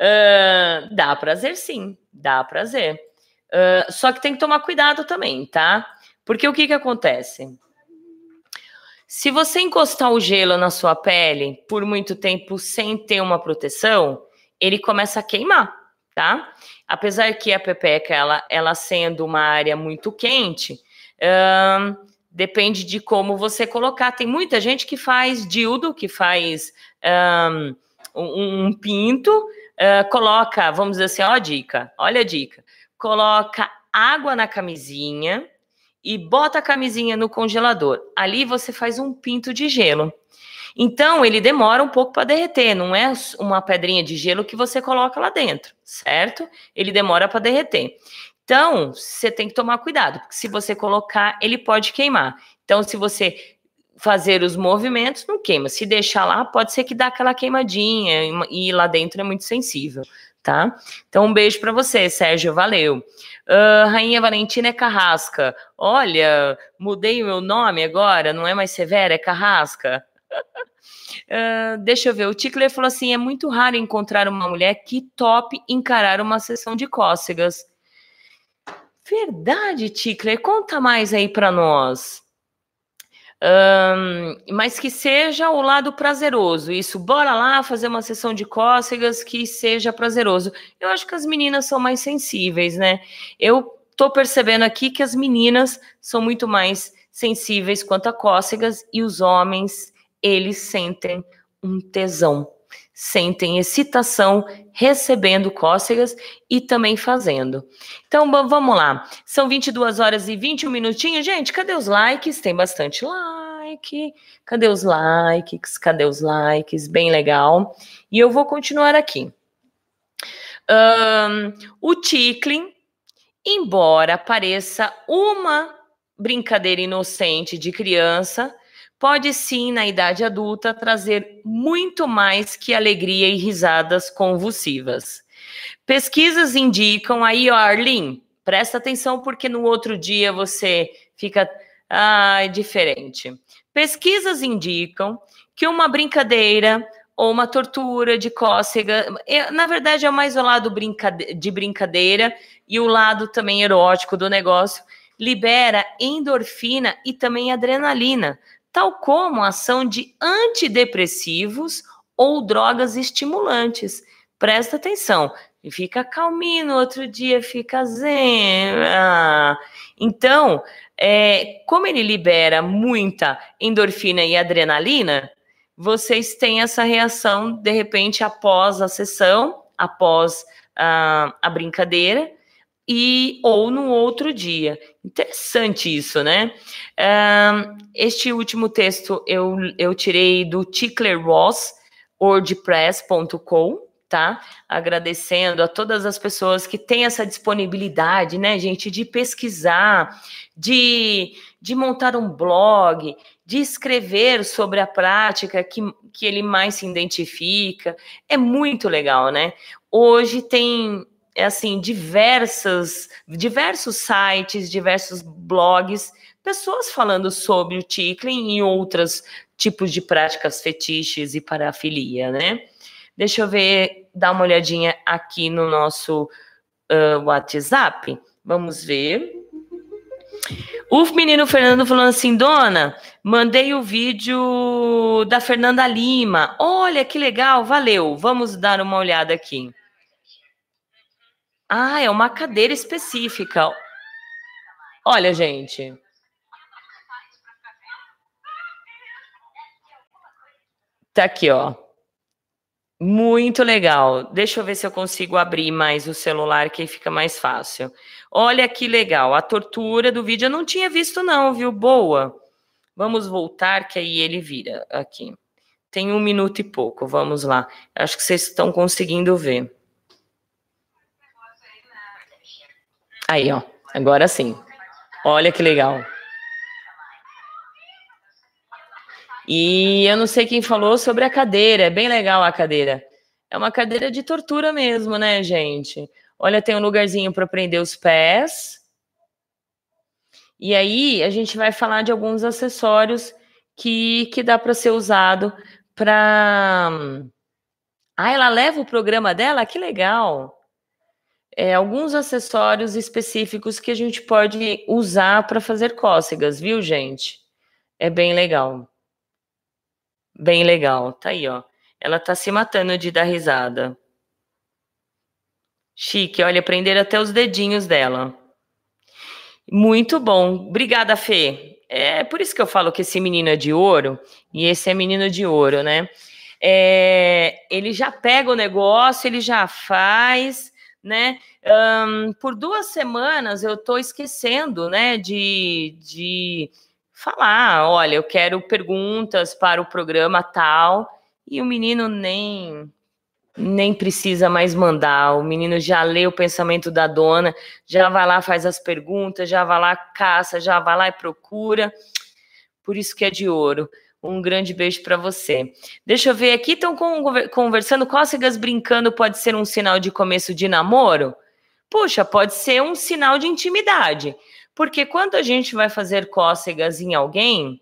uh, dá prazer sim, dá prazer. Uh, só que tem que tomar cuidado também, tá? Porque o que, que acontece? Se você encostar o gelo na sua pele por muito tempo sem ter uma proteção, ele começa a queimar, tá? Apesar que a pepeca, ela, ela sendo uma área muito quente, depende de como você colocar. Tem muita gente que faz dildo, que faz um, um pinto, uh, coloca, vamos dizer assim, ó a dica, olha a dica coloca água na camisinha e bota a camisinha no congelador. Ali você faz um pinto de gelo. Então, ele demora um pouco para derreter, não é uma pedrinha de gelo que você coloca lá dentro, certo? Ele demora para derreter. Então, você tem que tomar cuidado, porque se você colocar, ele pode queimar. Então, se você fazer os movimentos, não queima. Se deixar lá, pode ser que dá aquela queimadinha e lá dentro é muito sensível tá? Então, um beijo para você, Sérgio, valeu. Uh, Rainha Valentina é Carrasca. Olha, mudei o meu nome agora, não é mais Severa, é Carrasca. [laughs] Uh, deixa eu ver, o Tickler falou assim: é muito raro encontrar uma mulher que top encarar uma sessão de cócegas. Verdade, Tickler, conta mais aí para nós. Um, mas que seja o lado prazeroso. Isso, bora lá fazer uma sessão de cócegas que seja prazeroso. Eu acho que as meninas são mais sensíveis, né? Eu tô percebendo aqui que as meninas são muito mais sensíveis quanto a cócegas e os homens, eles sentem um tesão, sentem excitação recebendo cócegas e também fazendo. Então, vamos lá. São 22 horas e 21 minutinhos. Gente, cadê os likes? Tem bastante like. Cadê os likes? Cadê os likes? Bem legal. E eu vou continuar aqui. Um, o tickling, embora pareça uma brincadeira inocente de criança, pode sim, na idade adulta, trazer muito mais que alegria e risadas convulsivas. Pesquisas indicam, aí, ó, Arlene, presta atenção porque no outro dia você fica ah, diferente. Pesquisas indicam que uma brincadeira ou uma tortura de cócega, é, na verdade é mais o lado de brincadeira e o lado também erótico do negócio, libera endorfina e também adrenalina, tal como a ação de antidepressivos ou drogas estimulantes. Presta atenção. Fica calminho, no outro dia fica zen. Ah. Então, é, como ele libera muita endorfina e adrenalina, vocês têm essa reação, de repente, após a sessão, após a brincadeira, e ou no outro dia. Interessante isso, né? Um, este último texto eu, eu tirei do Tickler Ross, wordpress.com, tá? Agradecendo a todas as pessoas que têm essa disponibilidade, né, gente, de pesquisar, de, de montar um blog, de escrever sobre a prática que, que ele mais se identifica. É muito legal, né? Hoje tem assim diversas diversos sites, diversos blogs, pessoas falando sobre o tickling e outros tipos de práticas fetiches e parafilia, né? Deixa eu ver, dar uma olhadinha aqui no nosso uh, WhatsApp. Vamos ver. O menino Fernando falando assim, dona, mandei o vídeo da Fernanda Lima. Olha que legal, valeu. Vamos dar uma olhada aqui. Ah, é uma cadeira específica. Olha, gente. Tá aqui, ó. Muito legal. Deixa eu ver se eu consigo abrir mais o celular, que aí fica mais fácil. Olha que legal. A tortura do vídeo eu não tinha visto, não, viu? Boa. Vamos voltar, que aí ele vira aqui. Tem um minuto e pouco. Vamos lá. Acho que vocês estão conseguindo ver. Aí, ó. Agora sim. Olha que legal. E eu não sei quem falou sobre a cadeira, é bem legal a cadeira. É uma cadeira de tortura mesmo, né, gente? Olha, tem um lugarzinho para prender os pés. E aí a gente vai falar de alguns acessórios que, que dá para ser usado para. Ah, ela leva o programa dela? Que legal! É, alguns acessórios específicos que a gente pode usar para fazer cócegas, viu, gente? É bem legal. Bem legal. Tá aí, ó. Ela tá se matando de dar risada. Chique, olha, prender até os dedinhos dela. Muito bom. Obrigada, Fê. É por isso que eu falo que esse menino é de ouro e esse é menino de ouro, né? É, ele já pega o negócio, ele já faz, né? Um, por duas semanas eu tô esquecendo, né, de, de falar, olha, eu quero perguntas para o programa tal, e o menino nem nem precisa mais mandar, o menino já lê o pensamento da dona, já vai lá, faz as perguntas, já vai lá, caça, já vai lá e procura. Por isso que é de ouro. Um grande beijo para você. Deixa eu ver aqui, estão conversando, cócegas brincando pode ser um sinal de começo de namoro? Puxa, pode ser um sinal de intimidade. Porque quando a gente vai fazer cócegas em alguém,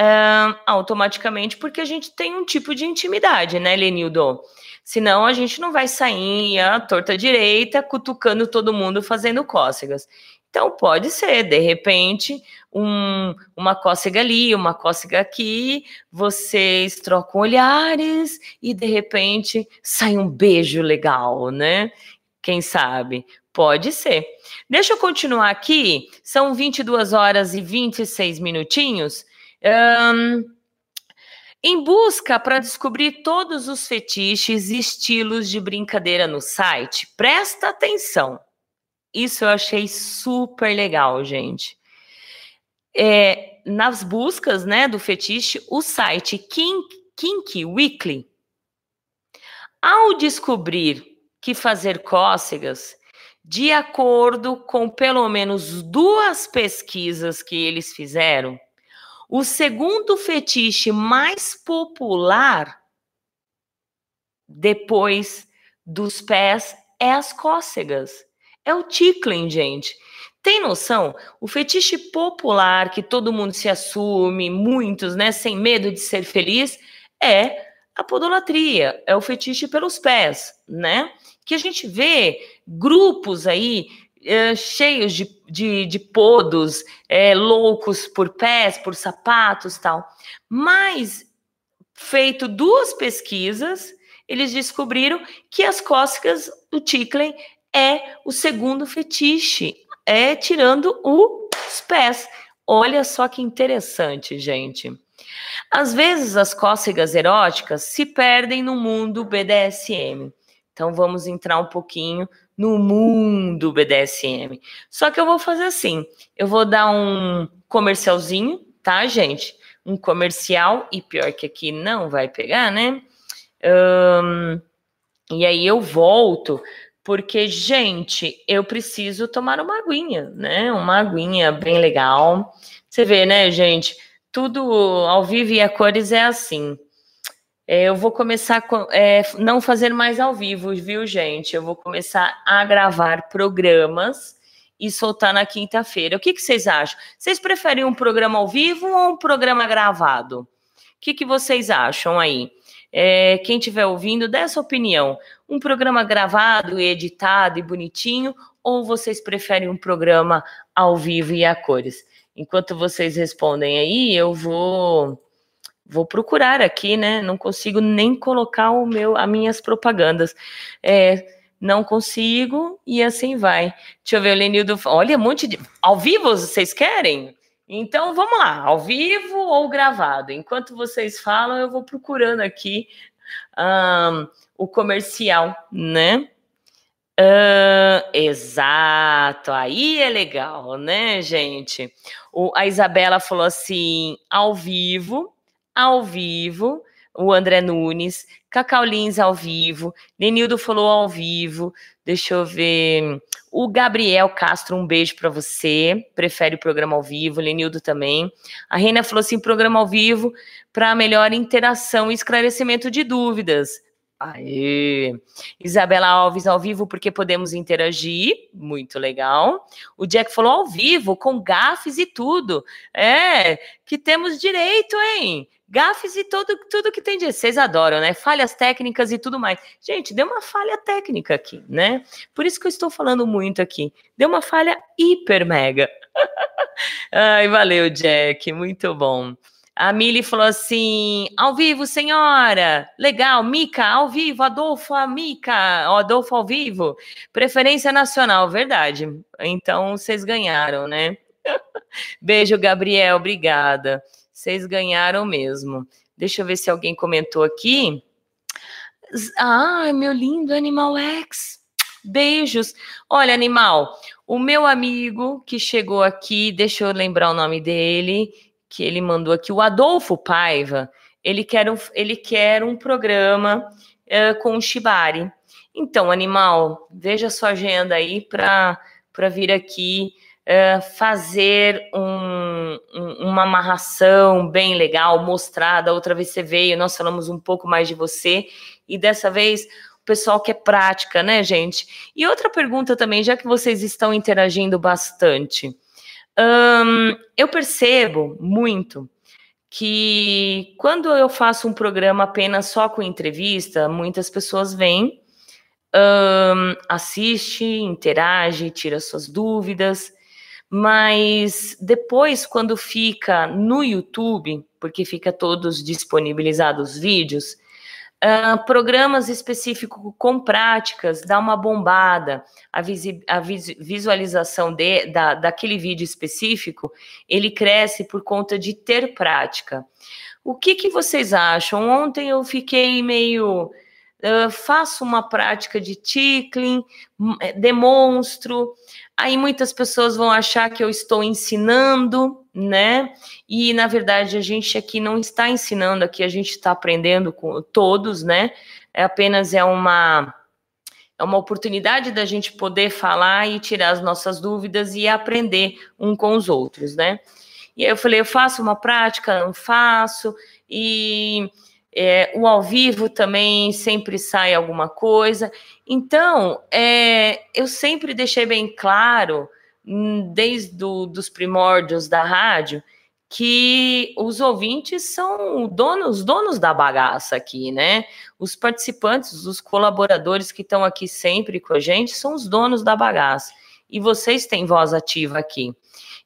é, automaticamente porque a gente tem um tipo de intimidade, né, Lenildo? Senão a gente não vai sair a torta direita, cutucando todo mundo fazendo cócegas. Então pode ser, de repente, um, uma cócega ali, uma cócega aqui, vocês trocam olhares e de repente sai um beijo legal, né? Quem sabe? Pode ser. Deixa eu continuar aqui. São 22 horas e 26 minutinhos. Um, em busca para descobrir todos os fetiches e estilos de brincadeira no site, presta atenção. Isso eu achei super legal, gente. É, nas buscas né, do fetiche, o site Kink, Kinky Weekly, ao descobrir que fazer cócegas de acordo com pelo menos duas pesquisas que eles fizeram, o segundo fetiche mais popular depois dos pés é as cócegas. É o tickling, gente. Tem noção? O fetiche popular que todo mundo se assume, muitos, né, sem medo de ser feliz, é a podolatria, é o fetiche pelos pés, né? Que a gente vê grupos aí é, cheios de, de, de podos, é, loucos por pés, por sapatos tal. Mas, feito duas pesquisas, eles descobriram que as cócegas do Tickling é o segundo fetiche, é tirando os pés. Olha só que interessante, gente. Às vezes as cócegas eróticas se perdem no mundo BDSM. Então vamos entrar um pouquinho no mundo BDSM. Só que eu vou fazer assim, eu vou dar um comercialzinho, tá, gente? Um comercial e pior que aqui não vai pegar, né? Um, e aí eu volto porque, gente, eu preciso tomar uma aguinha, né? Uma aguinha bem legal. Você vê, né, gente? Tudo ao vivo e a cores é assim. É, eu vou começar é, não fazer mais ao vivo, viu, gente? Eu vou começar a gravar programas e soltar na quinta-feira. O que, que vocês acham? Vocês preferem um programa ao vivo ou um programa gravado? O que, que vocês acham aí? É, quem estiver ouvindo, dê essa opinião. Um programa gravado e editado e bonitinho, ou vocês preferem um programa ao vivo e a cores? Enquanto vocês respondem aí, eu vou vou procurar aqui, né? Não consigo nem colocar o meu, as minhas propagandas. É, não consigo e assim vai. Deixa eu ver, o Lenildo. Olha, um monte de. Ao vivo vocês querem? Então vamos lá, ao vivo ou gravado. Enquanto vocês falam, eu vou procurando aqui um, o comercial, né? Uh, exato, aí é legal, né, gente? O, a Isabela falou assim: ao vivo, ao vivo, o André Nunes, Cacau Lins ao vivo, Lenildo falou ao vivo, deixa eu ver. O Gabriel Castro, um beijo para você. Prefere o programa ao vivo, Lenildo também. A Reina falou assim: programa ao vivo para melhor interação e esclarecimento de dúvidas. Aê! Isabela Alves ao vivo, porque podemos interagir. Muito legal. O Jack falou ao vivo, com gafes e tudo. É, que temos direito, hein? Gafes e todo, tudo que tem de. Vocês adoram, né? Falhas técnicas e tudo mais. Gente, deu uma falha técnica aqui, né? Por isso que eu estou falando muito aqui. Deu uma falha hiper mega. [laughs] Ai, valeu, Jack. Muito bom. A Mili falou assim: ao vivo, senhora. Legal, Mica, ao vivo, Adolfo, a Mica, Adolfo ao vivo. Preferência nacional, verdade. Então vocês ganharam, né? [laughs] Beijo, Gabriel, obrigada. Vocês ganharam mesmo. Deixa eu ver se alguém comentou aqui. Ah, meu lindo Animal X. Beijos. Olha, Animal, o meu amigo que chegou aqui, deixa eu lembrar o nome dele, que ele mandou aqui, o Adolfo Paiva, ele quer um, ele quer um programa uh, com o Shibari. Então, Animal, veja sua agenda aí para vir aqui uh, fazer um, um, uma amarração bem legal, mostrada. Outra vez você veio, nós falamos um pouco mais de você, e dessa vez o pessoal quer prática, né, gente? E outra pergunta também, já que vocês estão interagindo bastante, eu percebo muito que quando eu faço um programa apenas só com entrevista, muitas pessoas vêm, um, assiste, interage, tira suas dúvidas, mas depois, quando fica no YouTube, porque fica todos disponibilizados os vídeos, uh, programas específicos com práticas dá uma bombada. A, a visualização de, da, daquele vídeo específico ele cresce por conta de ter prática. O que, que vocês acham? Ontem eu fiquei meio. Uh, faço uma prática de tickling, demonstro, Aí muitas pessoas vão achar que eu estou ensinando, né? E na verdade a gente aqui não está ensinando, aqui a gente está aprendendo com todos, né? É apenas é uma é uma oportunidade da gente poder falar e tirar as nossas dúvidas e aprender um com os outros, né? E aí eu falei, eu faço uma prática, não faço, e é, o ao vivo também sempre sai alguma coisa. Então, é, eu sempre deixei bem claro, hum, desde os primórdios da rádio, que os ouvintes são donos, donos da bagaça aqui, né? Os participantes, os colaboradores que estão aqui sempre com a gente são os donos da bagaça. E vocês têm voz ativa aqui.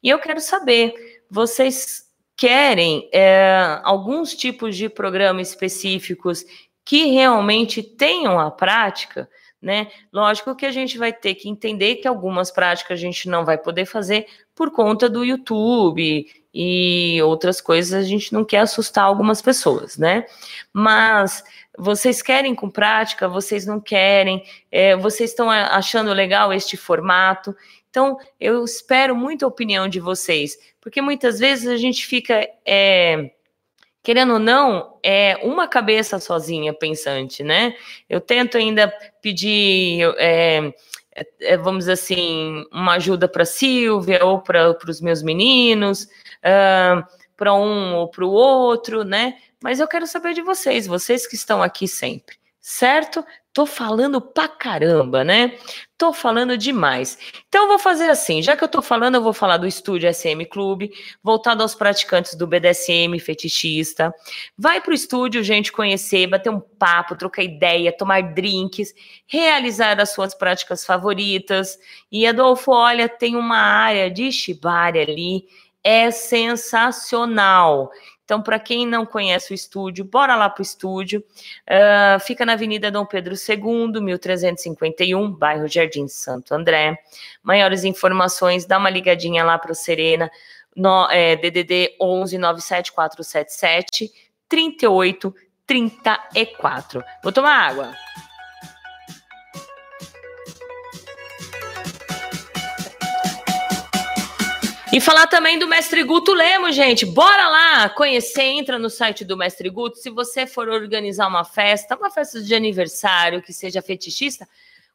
E eu quero saber, vocês querem é, alguns tipos de programas específicos que realmente tenham a prática, né? Lógico que a gente vai ter que entender que algumas práticas a gente não vai poder fazer por conta do YouTube e outras coisas a gente não quer assustar algumas pessoas, né? Mas vocês querem com prática, vocês não querem, é, vocês estão achando legal este formato. Então, eu espero muito a opinião de vocês, porque muitas vezes a gente fica. É, querendo ou não, é uma cabeça sozinha pensante, né? Eu tento ainda pedir, é, é, vamos dizer assim, uma ajuda para Silvia ou para os meus meninos, uh, para um ou para o outro, né? Mas eu quero saber de vocês, vocês que estão aqui sempre, certo? Tô falando pra caramba, né? Tô falando demais. Então vou fazer assim, já que eu tô falando, eu vou falar do estúdio SM Clube, voltado aos praticantes do BDSM fetichista. Vai pro estúdio, gente, conhecer, bater um papo, trocar ideia, tomar drinks, realizar as suas práticas favoritas. E Adolfo, olha, tem uma área de shibari ali, é sensacional. Então, para quem não conhece o estúdio, bora lá para o estúdio. Uh, fica na Avenida Dom Pedro II, 1351, bairro Jardim Santo André. Maiores informações, dá uma ligadinha lá para o Serena, no, é, DDD 11 97477 3834. Vou tomar água. E falar também do Mestre Guto Lemos, gente. Bora lá conhecer, entra no site do Mestre Guto. Se você for organizar uma festa, uma festa de aniversário que seja fetichista,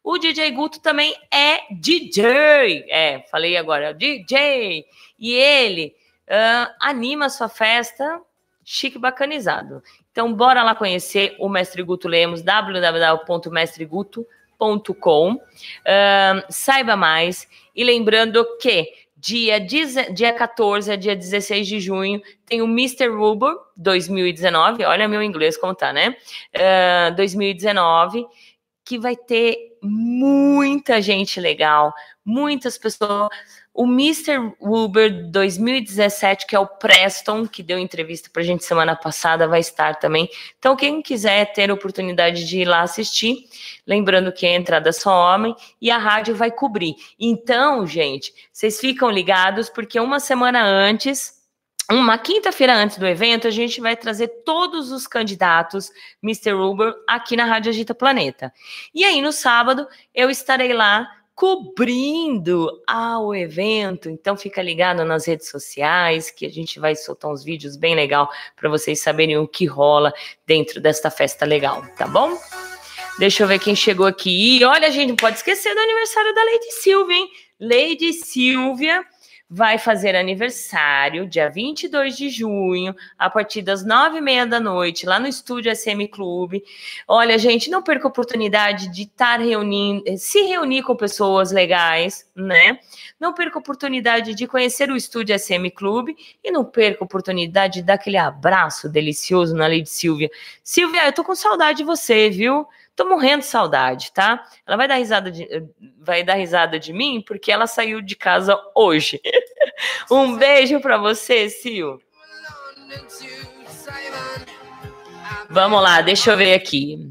o DJ Guto também é DJ. É, falei agora, é DJ. E ele uh, anima a sua festa chique bacanizado. Então, bora lá conhecer o Mestre Guto Lemos, www.mestreguto.com. Uh, saiba mais. E lembrando que Dia, dia 14 a dia 16 de junho tem o Mr. Ruber 2019. Olha meu inglês como tá, né? Uh, 2019, que vai ter muita gente legal, muitas pessoas o Mr. Uber 2017, que é o Preston, que deu entrevista para a gente semana passada, vai estar também. Então, quem quiser ter a oportunidade de ir lá assistir, lembrando que a entrada é só homem e a rádio vai cobrir. Então, gente, vocês ficam ligados, porque uma semana antes uma quinta-feira antes do evento, a gente vai trazer todos os candidatos Mr. Uber aqui na Rádio Agita Planeta. E aí, no sábado, eu estarei lá cobrindo ao evento. Então fica ligado nas redes sociais que a gente vai soltar uns vídeos bem legal para vocês saberem o que rola dentro desta festa legal, tá bom? Deixa eu ver quem chegou aqui. E olha, gente, não pode esquecer do aniversário da Lady Silvia, hein? Lady Silvia vai fazer aniversário dia 22 de junho, a partir das nove e meia da noite, lá no estúdio SM Clube. Olha, gente, não perca a oportunidade de estar reunindo, se reunir com pessoas legais, né? Não perca a oportunidade de conhecer o estúdio SM Clube e não perca a oportunidade de dar aquele abraço delicioso na Lady Silvia. Silvia, eu tô com saudade de você, viu? Tô morrendo de saudade, tá? Ela vai dar risada de, vai dar risada de mim porque ela saiu de casa hoje. [laughs] um beijo para você, Sil. Vamos lá, deixa eu ver aqui.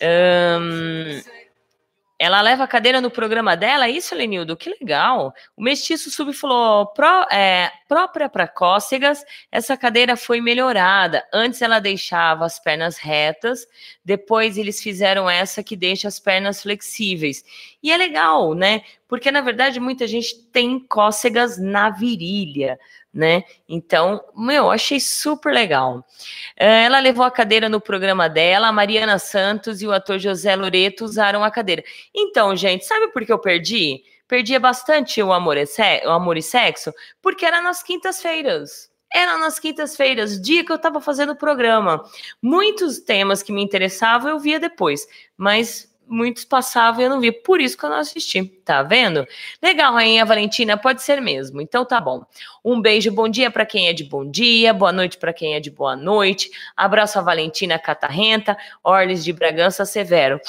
Um, ela leva a cadeira no programa dela, é isso, Lenildo? Que legal. O Mestiço Sub falou, Pro, é, própria para cócegas, essa cadeira foi melhorada. Antes ela deixava as pernas retas, depois eles fizeram essa que deixa as pernas flexíveis. E é legal, né? Porque, na verdade, muita gente tem cócegas na virilha né? Então, meu, achei super legal. É, ela levou a cadeira no programa dela, a Mariana Santos e o ator José Loreto usaram a cadeira. Então, gente, sabe por que eu perdi? Perdia bastante o amor, e o amor e sexo, porque era nas quintas-feiras. Era nas quintas-feiras, dia que eu estava fazendo o programa. Muitos temas que me interessavam eu via depois, mas muitos passavam e eu não vi. Por isso que eu não assisti, tá vendo? Legal, Rainha Valentina, pode ser mesmo. Então tá bom. Um beijo, bom dia para quem é de bom dia, boa noite para quem é de boa noite. Abraço a Valentina Catarrenta, Orles de Bragança Severo.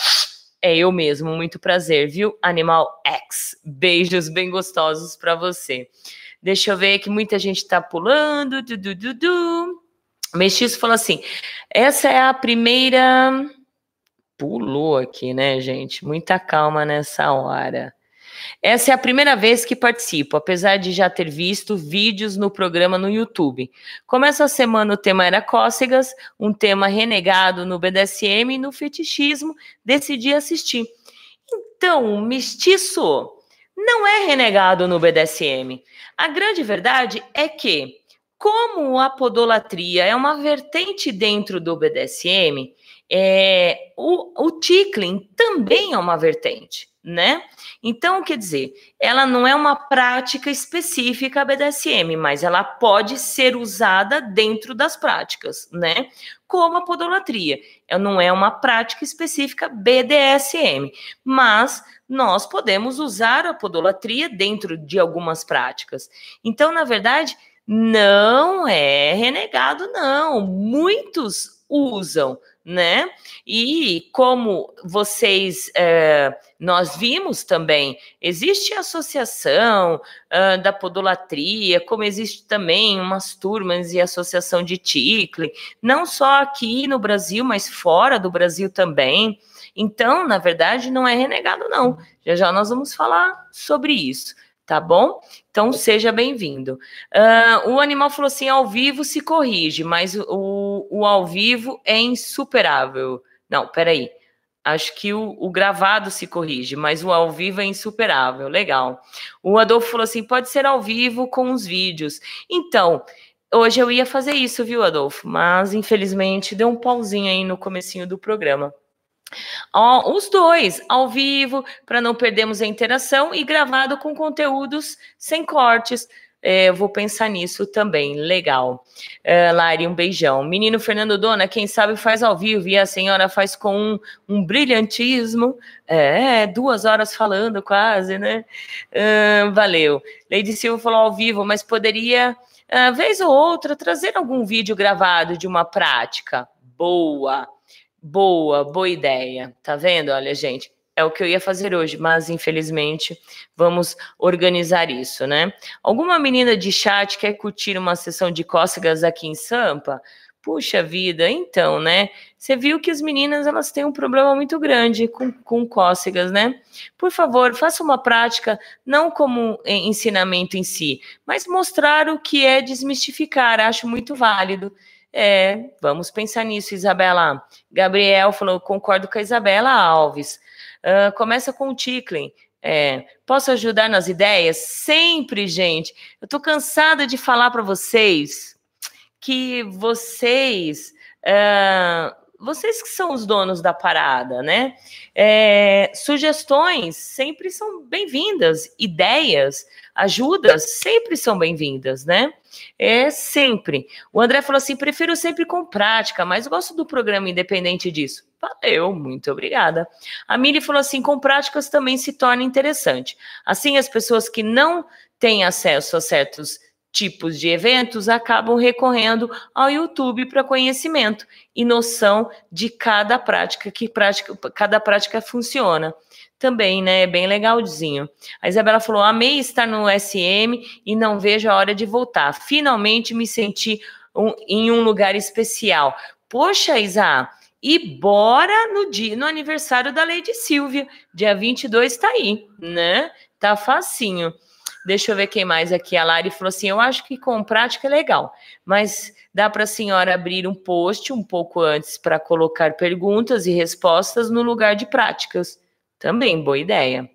É eu mesmo, muito prazer, viu? Animal X. Beijos bem gostosos para você. Deixa eu ver que muita gente tá pulando. Du, du, du, du. Mestiço falou assim: essa é a primeira pulou aqui, né, gente? Muita calma nessa hora. Essa é a primeira vez que participo, apesar de já ter visto vídeos no programa no YouTube. Como essa semana o tema era cócegas, um tema renegado no BDSM e no fetichismo, decidi assistir. Então, mestiço não é renegado no BDSM. A grande verdade é que, como a podolatria é uma vertente dentro do BDSM, é, o, o tickling também é uma vertente, né? Então, quer dizer, ela não é uma prática específica BDSM, mas ela pode ser usada dentro das práticas, né? Como a podolatria. Ela não é uma prática específica BDSM, mas nós podemos usar a podolatria dentro de algumas práticas. Então, na verdade, não é renegado, não. Muitos usam, né? E como vocês, é, nós vimos também, existe a associação uh, da podolatria, como existe também umas turmas e associação de ticle, não só aqui no Brasil, mas fora do Brasil também. Então, na verdade, não é renegado, não. Já já nós vamos falar sobre isso tá bom? Então seja bem-vindo. Uh, o animal falou assim: ao vivo se corrige, mas o, o ao vivo é insuperável. Não, peraí. Acho que o, o, gravado se corrige, mas o ao vivo é insuperável. Legal. O Adolfo falou assim: pode ser ao vivo com os vídeos. Então, hoje eu ia fazer isso, viu, Adolfo? Mas infelizmente deu um pauzinho aí no comecinho do programa. Os dois, ao vivo, para não perdermos a interação, e gravado com conteúdos sem cortes. É, vou pensar nisso também. Legal. É, Lari, um beijão. Menino Fernando Dona, quem sabe faz ao vivo e a senhora faz com um, um brilhantismo. É, duas horas falando quase, né? É, valeu. Lady Silva falou ao vivo, mas poderia, vez ou outra, trazer algum vídeo gravado de uma prática. Boa. Boa, boa ideia. Tá vendo? Olha, gente, é o que eu ia fazer hoje, mas infelizmente vamos organizar isso, né? Alguma menina de chat quer curtir uma sessão de cócegas aqui em Sampa? Puxa vida, então, né? Você viu que as meninas elas têm um problema muito grande com, com cócegas, né? Por favor, faça uma prática, não como ensinamento em si, mas mostrar o que é desmistificar. Acho muito válido. É, vamos pensar nisso, Isabela. Gabriel falou, concordo com a Isabela Alves. Uh, começa com o Ticklin. É, posso ajudar nas ideias? Sempre, gente. Eu tô cansada de falar para vocês que vocês, uh, vocês que são os donos da parada, né? É, sugestões sempre são bem-vindas, ideias ajudas sempre são bem-vindas, né? É sempre. O André falou assim: prefiro sempre com prática, mas gosto do programa independente disso. Valeu, muito obrigada. A Mili falou assim: com práticas também se torna interessante. Assim, as pessoas que não têm acesso a certos tipos de eventos acabam recorrendo ao YouTube para conhecimento e noção de cada prática que prática, cada prática funciona também, né? É bem legalzinho. A Isabela falou: amei estar no SM e não vejo a hora de voltar. Finalmente me senti um, em um lugar especial. Poxa, Isa, e bora no dia, no aniversário da Lady Silvia. Dia 22 tá aí, né? Tá facinho. Deixa eu ver quem mais aqui. A Lari falou assim: eu acho que com prática é legal, mas dá para a senhora abrir um post um pouco antes para colocar perguntas e respostas no lugar de práticas. Também, boa ideia.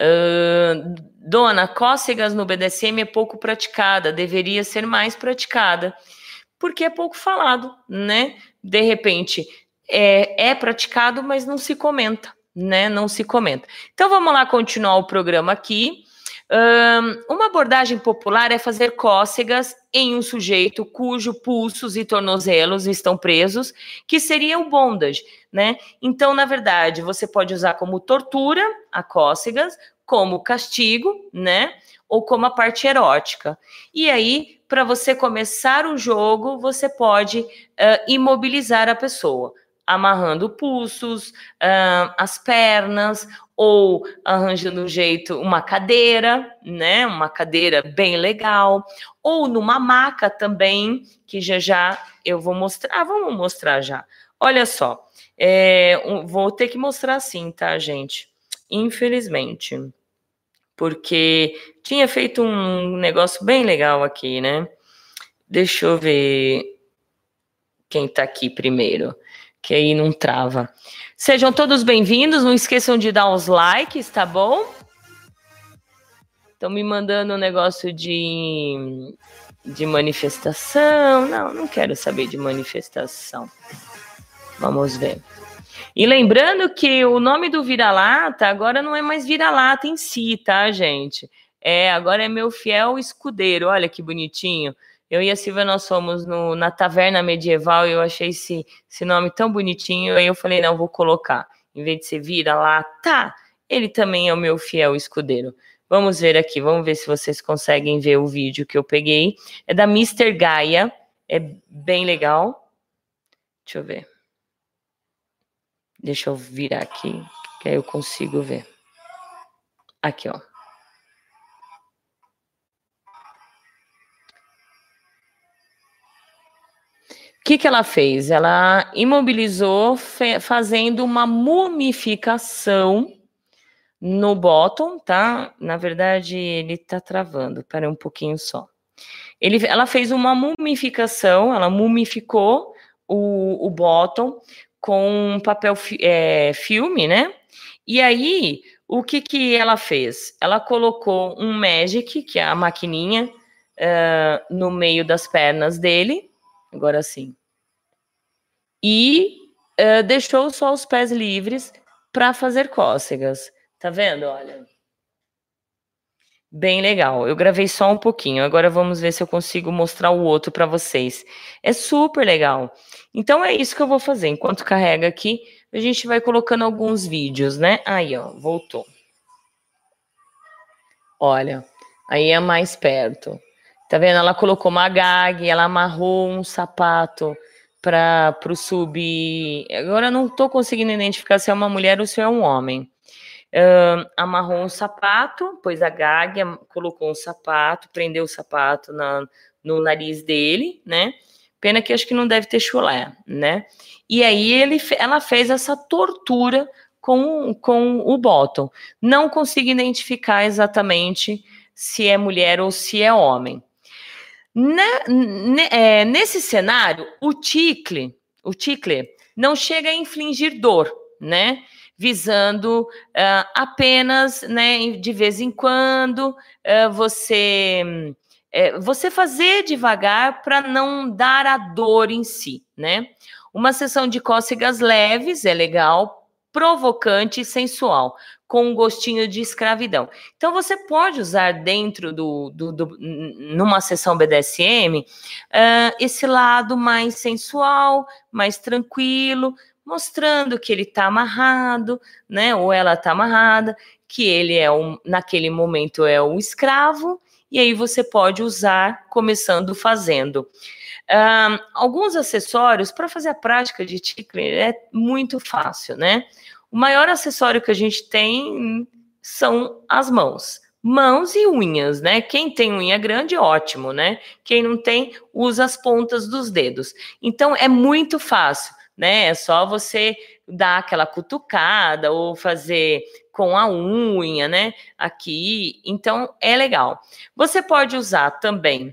Uh, dona, cócegas no BDSM é pouco praticada, deveria ser mais praticada, porque é pouco falado, né? De repente, é, é praticado, mas não se comenta, né? Não se comenta. Então vamos lá continuar o programa aqui. Um, uma abordagem popular é fazer cócegas em um sujeito cujo pulsos e tornozelos estão presos, que seria o bondage, né? Então, na verdade, você pode usar como tortura a cócegas, como castigo, né? Ou como a parte erótica. E aí, para você começar o jogo, você pode uh, imobilizar a pessoa amarrando pulsos, uh, as pernas, ou arranjando um jeito, uma cadeira, né? Uma cadeira bem legal, ou numa maca também, que já já eu vou mostrar. Ah, vamos mostrar já. Olha só, é, vou ter que mostrar assim, tá, gente? Infelizmente. porque tinha feito um negócio bem legal aqui, né? Deixa eu ver quem tá aqui primeiro, que aí não trava. Sejam todos bem-vindos, não esqueçam de dar os likes, tá bom? Estão me mandando um negócio de, de manifestação. Não, não quero saber de manifestação. Vamos ver. E lembrando que o nome do vira-lata agora não é mais vira-lata em si, tá, gente? É, agora é meu fiel escudeiro. Olha que bonitinho. Eu e a Silvia, nós fomos no, na taverna medieval e eu achei esse, esse nome tão bonitinho. Aí eu falei, não, vou colocar. Em vez de ser vira-lata, ele também é o meu fiel escudeiro. Vamos ver aqui, vamos ver se vocês conseguem ver o vídeo que eu peguei. É da Mr. Gaia, é bem legal. Deixa eu ver. Deixa eu virar aqui, que aí eu consigo ver. Aqui, ó. Que, que ela fez? Ela imobilizou fazendo uma mumificação no bottom, tá? Na verdade, ele tá travando. Espera um pouquinho só. Ele, ela fez uma mumificação, ela mumificou o, o bottom com papel é, filme, né? E aí, o que, que ela fez? Ela colocou um Magic, que é a maquininha, uh, no meio das pernas dele, agora sim, e uh, deixou só os pés livres para fazer cócegas. Tá vendo? Olha. Bem legal. Eu gravei só um pouquinho. Agora vamos ver se eu consigo mostrar o outro para vocês. É super legal. Então é isso que eu vou fazer. Enquanto carrega aqui, a gente vai colocando alguns vídeos, né? Aí, ó, voltou. Olha, aí é mais perto. Tá vendo? Ela colocou uma gag, ela amarrou um sapato para o sub. Agora eu não estou conseguindo identificar se é uma mulher ou se é um homem. Uh, amarrou um sapato, pôs a gag, colocou um sapato, prendeu o sapato na, no nariz dele, né? Pena que acho que não deve ter chulé, né? E aí ele, ela fez essa tortura com, com o bottom. Não consigo identificar exatamente se é mulher ou se é homem. Na, é, nesse cenário, o ticle, o ticle não chega a infligir dor, né? Visando uh, apenas, né, de vez em quando, uh, você é, você fazer devagar para não dar a dor em si, né? Uma sessão de cócegas leves é legal, provocante e sensual, com um gostinho de escravidão. Então você pode usar dentro do, do, do numa sessão BDSM uh, esse lado mais sensual, mais tranquilo, mostrando que ele está amarrado, né? Ou ela está amarrada, que ele é um, naquele momento é um escravo e aí você pode usar começando fazendo. Um, alguns acessórios para fazer a prática de tickling é muito fácil, né? O maior acessório que a gente tem são as mãos. Mãos e unhas, né? Quem tem unha grande, ótimo, né? Quem não tem, usa as pontas dos dedos. Então é muito fácil, né? É só você dar aquela cutucada ou fazer com a unha, né? Aqui, então é legal. Você pode usar também,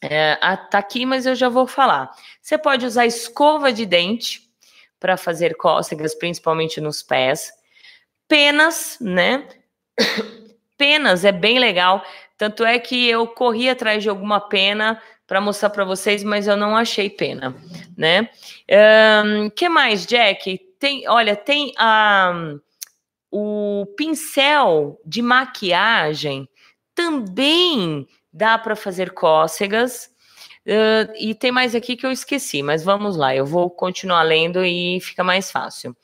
é, tá aqui, mas eu já vou falar. Você pode usar escova de dente para fazer cócegas, principalmente nos pés. Penas, né? [coughs] Penas é bem legal. Tanto é que eu corri atrás de alguma pena para mostrar para vocês, mas eu não achei pena, né? Um, que mais, Jack? Tem, olha, tem a o pincel de maquiagem também dá para fazer cócegas. Uh, e tem mais aqui que eu esqueci, mas vamos lá, eu vou continuar lendo e fica mais fácil.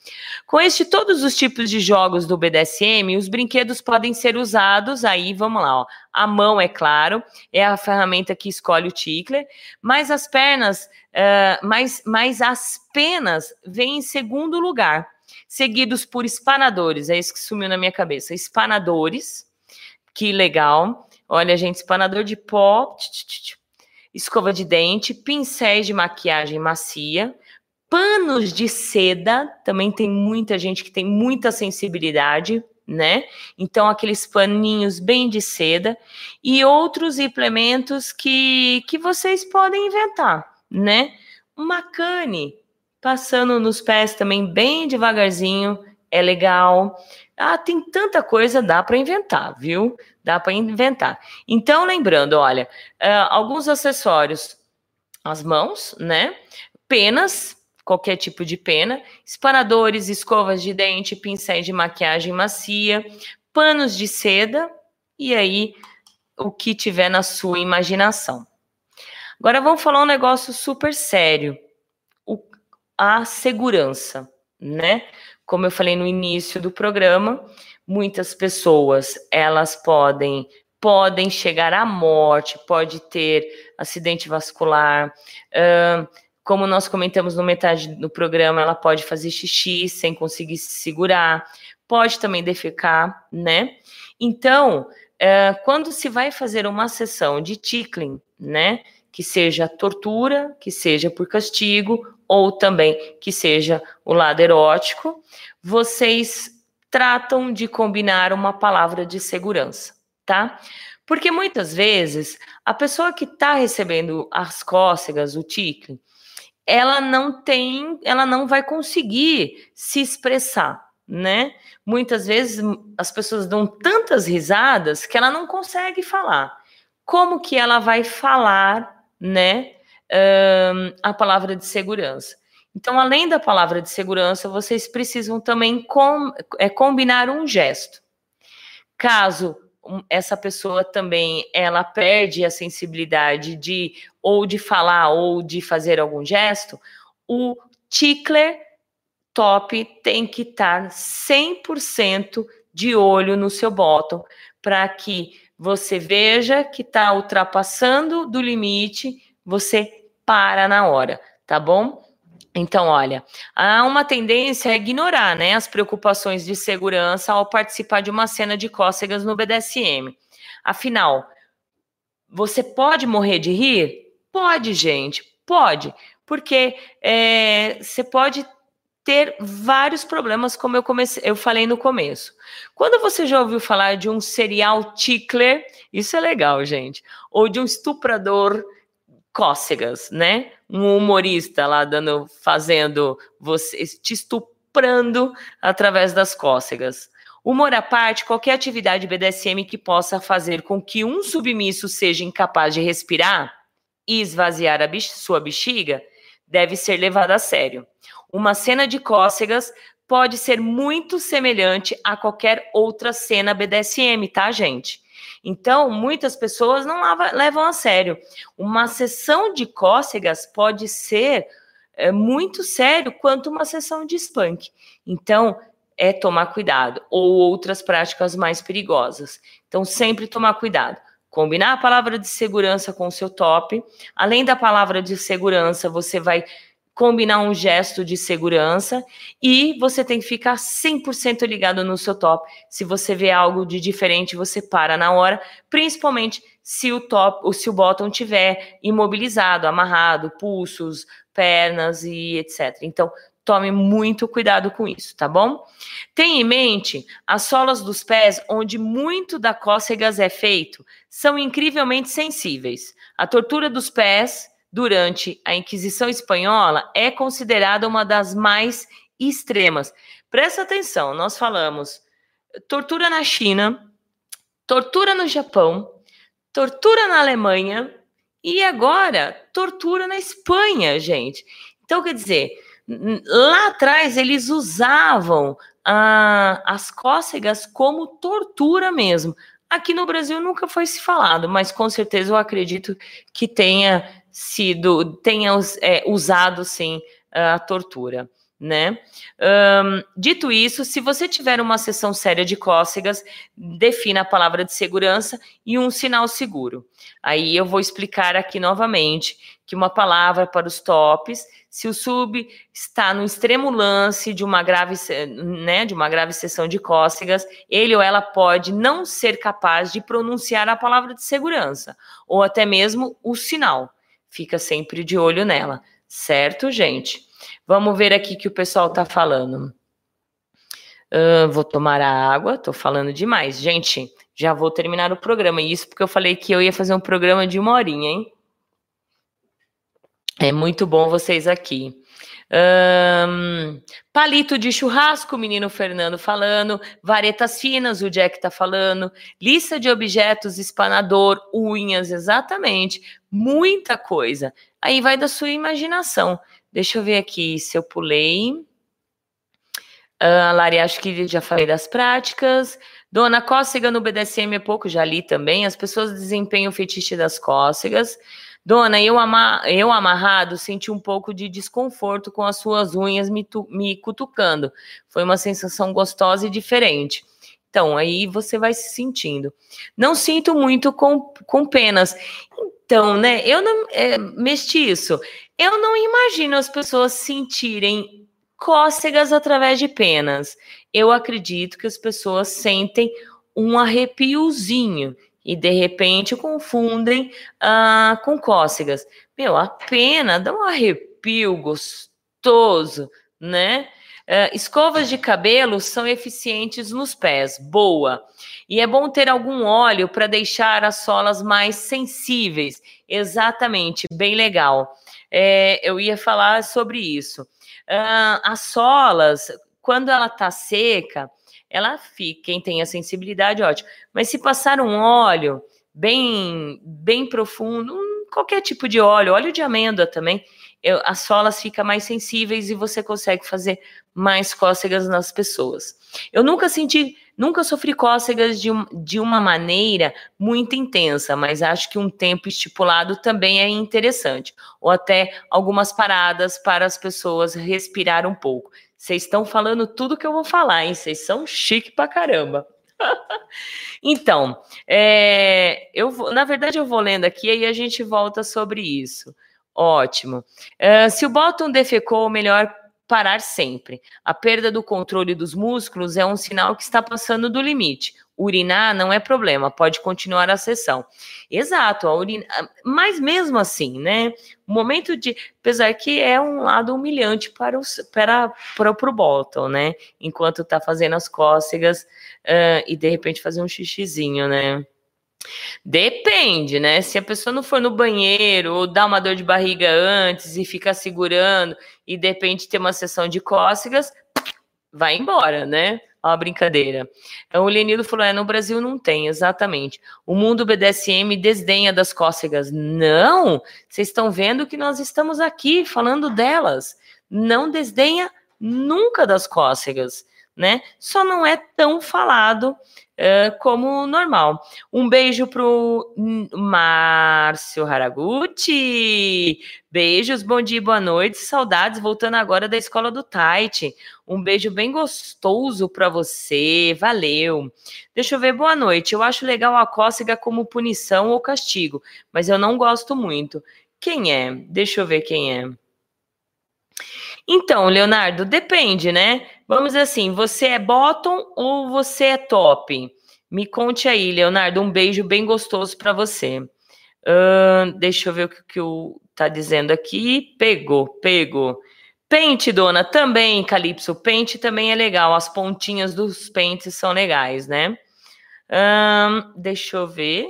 Com este todos os tipos de jogos do BDSM, os brinquedos podem ser usados, aí vamos lá, ó. A mão, é claro, é a ferramenta que escolhe o tickler, mas as pernas, uh, mas, mas as penas vêm em segundo lugar seguidos por espanadores. É isso que sumiu na minha cabeça. Espanadores, que legal. Olha, gente, espanador de pó, escova de dente, pincéis de maquiagem macia, panos de seda. Também tem muita gente que tem muita sensibilidade. né? Então, aqueles paninhos bem de seda e outros implementos que, que vocês podem inventar, né? Uma cane passando nos pés também bem devagarzinho, é legal. Ah, tem tanta coisa, dá para inventar, viu? Dá para inventar. Então, lembrando, olha, uh, alguns acessórios, as mãos, né? Penas, qualquer tipo de pena, espanadores, escovas de dente, pincéis de maquiagem macia, panos de seda e aí o que tiver na sua imaginação. Agora vamos falar um negócio super sério, o, a segurança, né? Como eu falei no início do programa, muitas pessoas elas podem podem chegar à morte, pode ter acidente vascular, uh, como nós comentamos no metade do programa, ela pode fazer xixi sem conseguir se segurar, pode também defecar, né? Então, quando se vai fazer uma sessão de tickling, né? Que seja tortura, que seja por castigo, ou também que seja o lado erótico, vocês tratam de combinar uma palavra de segurança, tá? Porque muitas vezes a pessoa que está recebendo as cócegas, o tickling, ela não tem, ela não vai conseguir se expressar, né? Muitas vezes as pessoas dão tantas risadas que ela não consegue falar. Como que ela vai falar, né? Um, a palavra de segurança. Então, além da palavra de segurança, vocês precisam também com, é, combinar um gesto. Caso essa pessoa também ela perde a sensibilidade de ou de falar ou de fazer algum gesto, o tickler top tem que estar 100% de olho no seu bottom para que você veja que está ultrapassando do limite, você para na hora, tá bom? Então, olha, há uma tendência a ignorar né, as preocupações de segurança ao participar de uma cena de cócegas no BDSM. Afinal, você pode morrer de rir? Pode, gente, pode, porque é, você pode ter vários problemas, como eu, comecei, eu falei no começo. Quando você já ouviu falar de um serial tickler, isso é legal, gente, ou de um estuprador cócegas, né? Um humorista lá dando, fazendo você te estuprando através das cócegas. Humor à parte, qualquer atividade BDSM que possa fazer com que um submisso seja incapaz de respirar e esvaziar a bix sua bexiga deve ser levada a sério. Uma cena de cócegas pode ser muito semelhante a qualquer outra cena BDSM, tá, gente? Então, muitas pessoas não levam a sério. Uma sessão de cócegas pode ser é, muito sério quanto uma sessão de spunk. Então, é tomar cuidado. Ou outras práticas mais perigosas. Então, sempre tomar cuidado. Combinar a palavra de segurança com o seu top. Além da palavra de segurança, você vai combinar um gesto de segurança e você tem que ficar 100% ligado no seu top. Se você vê algo de diferente, você para na hora, principalmente se o top, ou se o bottom tiver imobilizado, amarrado, pulsos, pernas e etc. Então, tome muito cuidado com isso, tá bom? Tenha em mente, as solas dos pés, onde muito da cócegas é feito, são incrivelmente sensíveis. A tortura dos pés durante a Inquisição Espanhola é considerada uma das mais extremas. Presta atenção, nós falamos tortura na China, tortura no Japão, tortura na Alemanha e agora tortura na Espanha, gente. Então, quer dizer, lá atrás eles usavam ah, as cócegas como tortura mesmo. Aqui no Brasil nunca foi se falado, mas com certeza eu acredito que tenha sido, tenha é, usado sim a tortura. Né? Dito isso, se você tiver uma sessão séria de cócegas, defina a palavra de segurança e um sinal seguro. Aí eu vou explicar aqui novamente que uma palavra para os tops, se o sub está no extremo lance de uma grave, né, de uma grave sessão de cócegas, ele ou ela pode não ser capaz de pronunciar a palavra de segurança ou até mesmo o sinal fica sempre de olho nela, certo, gente? Vamos ver aqui que o pessoal está falando. Uh, vou tomar a água, tô falando demais. Gente, já vou terminar o programa. Isso porque eu falei que eu ia fazer um programa de uma horinha, hein? É muito bom vocês aqui. Um, palito de churrasco, menino Fernando falando. Varetas finas, o Jack tá falando. Lista de objetos, espanador, unhas, exatamente. Muita coisa. Aí vai da sua imaginação. Deixa eu ver aqui se eu pulei. Uh, Lari, acho que já falei das práticas. Dona Cócega no BDSM é pouco, já li também. As pessoas desempenham o fetiche das cócegas. Dona, eu, ama eu amarrado senti um pouco de desconforto com as suas unhas me, me cutucando. Foi uma sensação gostosa e diferente. Então, aí você vai se sentindo. Não sinto muito com, com penas. Então, né, eu não. É, mestiço, eu não imagino as pessoas sentirem cócegas através de penas. Eu acredito que as pessoas sentem um arrepiozinho e de repente confundem ah, com cócegas. Meu, a pena dá um arrepio gostoso, né? Uh, escovas de cabelo são eficientes nos pés, boa. E é bom ter algum óleo para deixar as solas mais sensíveis. Exatamente, bem legal. É, eu ia falar sobre isso. Uh, as solas, quando ela tá seca, ela fica, quem tem a sensibilidade, ótimo. Mas se passar um óleo bem, bem profundo, um, qualquer tipo de óleo, óleo de amêndoa também, eu, as solas ficam mais sensíveis e você consegue fazer mais cócegas nas pessoas. Eu nunca senti, nunca sofri cócegas de, de uma maneira muito intensa, mas acho que um tempo estipulado também é interessante. Ou até algumas paradas para as pessoas respirar um pouco. Vocês estão falando tudo que eu vou falar, hein? Vocês são chique pra caramba. [laughs] então, é, eu vou, na verdade, eu vou lendo aqui e a gente volta sobre isso. Ótimo. Uh, se o bottom defecou, melhor parar sempre. A perda do controle dos músculos é um sinal que está passando do limite. Urinar não é problema, pode continuar a sessão. Exato, a urina, mas mesmo assim, né? O momento de. Apesar que é um lado humilhante para o, para, para, para o Bolton, né? Enquanto tá fazendo as cócegas uh, e de repente fazer um xixizinho, né? Depende, né? Se a pessoa não for no banheiro ou dá uma dor de barriga antes e fica segurando e de repente ter uma sessão de cócegas, vai embora, né? Uma brincadeira. Então, o Lenildo falou: é, no Brasil não tem, exatamente. O mundo BDSM desdenha das cócegas. Não! Vocês estão vendo que nós estamos aqui falando delas. Não desdenha nunca das cócegas, né? Só não é tão falado uh, como normal. Um beijo pro Márcio Haraguchi. Beijos, bom dia, boa noite, saudades. Voltando agora da escola do Tite. Um beijo bem gostoso para você. Valeu. Deixa eu ver, boa noite. Eu acho legal a cócega como punição ou castigo, mas eu não gosto muito. Quem é? Deixa eu ver quem é. Então, Leonardo, depende, né? Vamos dizer assim, você é bottom ou você é top? Me conte aí, Leonardo, um beijo bem gostoso para você. Uh, deixa eu ver o que, que o tá dizendo aqui. Pegou, pegou. Pente, dona, também, Calypso. Pente também é legal. As pontinhas dos pentes são legais, né? Um, deixa eu ver.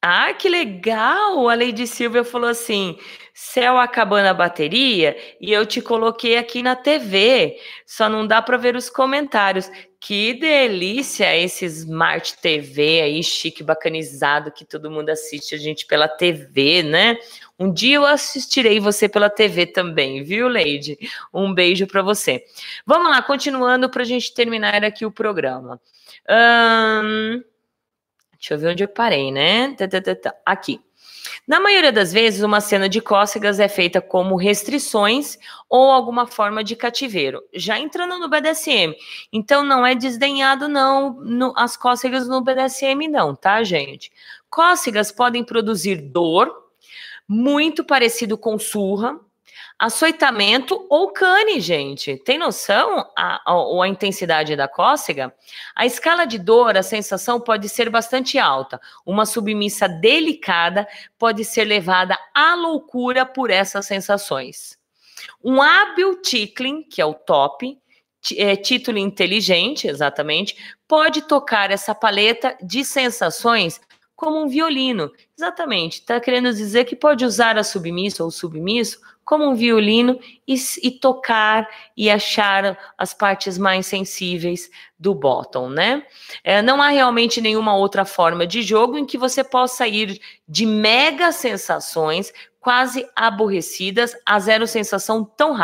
Ah, que legal! A Lady Silvia falou assim: céu acabando a bateria e eu te coloquei aqui na TV, só não dá para ver os comentários. Que delícia esse Smart TV aí, chique, bacanizado, que todo mundo assiste a gente pela TV, né? Um dia eu assistirei você pela TV também, viu, Lady? Um beijo para você. Vamos lá, continuando para a gente terminar aqui o programa. Um, deixa eu ver onde eu parei, né? Aqui. Na maioria das vezes, uma cena de cócegas é feita como restrições ou alguma forma de cativeiro, já entrando no BDSM. Então, não é desdenhado, não, no, as cócegas no BDSM, não, tá, gente? Cócegas podem produzir dor, muito parecido com surra, Açoitamento ou cane, gente. Tem noção a, a, a, intensidade da cócega? A escala de dor, a sensação pode ser bastante alta. Uma submissa delicada pode ser levada à loucura por essas sensações. Um hábil tickling, que é o top, é, título inteligente, exatamente, pode tocar essa paleta de sensações como um violino. Exatamente, está querendo dizer que pode usar a submissa ou submisso como um violino e, e, tocar e achar as partes mais sensíveis do bottom, né? É, não há realmente nenhuma outra forma de jogo em que você possa ir de mega sensações quase aborrecidas a zero sensação tão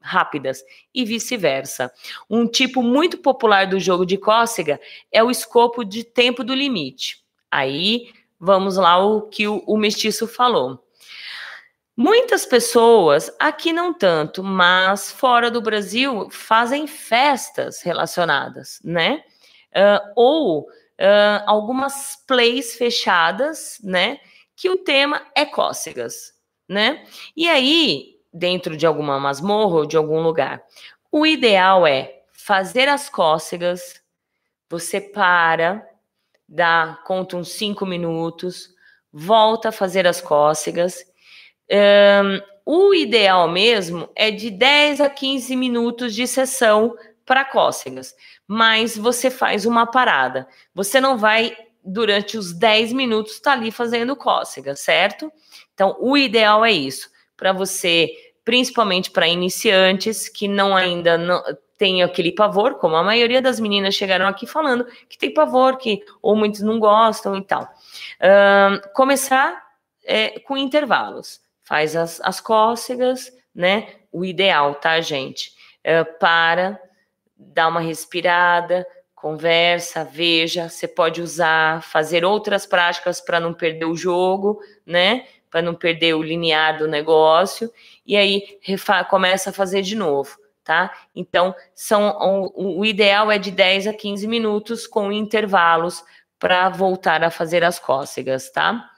rápidas e vice-versa. Um tipo muito popular do jogo de cócega é o escopo de tempo do limite. Aí vamos lá o que o, o mestiço falou. Muitas pessoas, aqui não tanto, mas fora do Brasil, fazem festas relacionadas, né? Uh, ou uh, algumas plays fechadas, né? Que o tema é cócegas, né? E aí, dentro de alguma masmorra ou de algum lugar, o ideal é fazer as cócegas, você para, dá, conta uns cinco minutos, volta a fazer as cócegas um, o ideal mesmo é de 10 a 15 minutos de sessão para cócegas, mas você faz uma parada. Você não vai, durante os 10 minutos, estar tá ali fazendo cócegas, certo? Então, o ideal é isso, para você, principalmente para iniciantes que não ainda não, tem aquele pavor, como a maioria das meninas chegaram aqui falando, que tem pavor, que ou muitos não gostam e tal. Começar é, com intervalos faz as, as cócegas, né? O ideal, tá, gente? É, para, dá uma respirada, conversa, veja, você pode usar, fazer outras práticas para não perder o jogo, né? Para não perder o linear do negócio, e aí começa a fazer de novo, tá? Então, são o, o ideal é de 10 a 15 minutos com intervalos para voltar a fazer as cócegas, tá?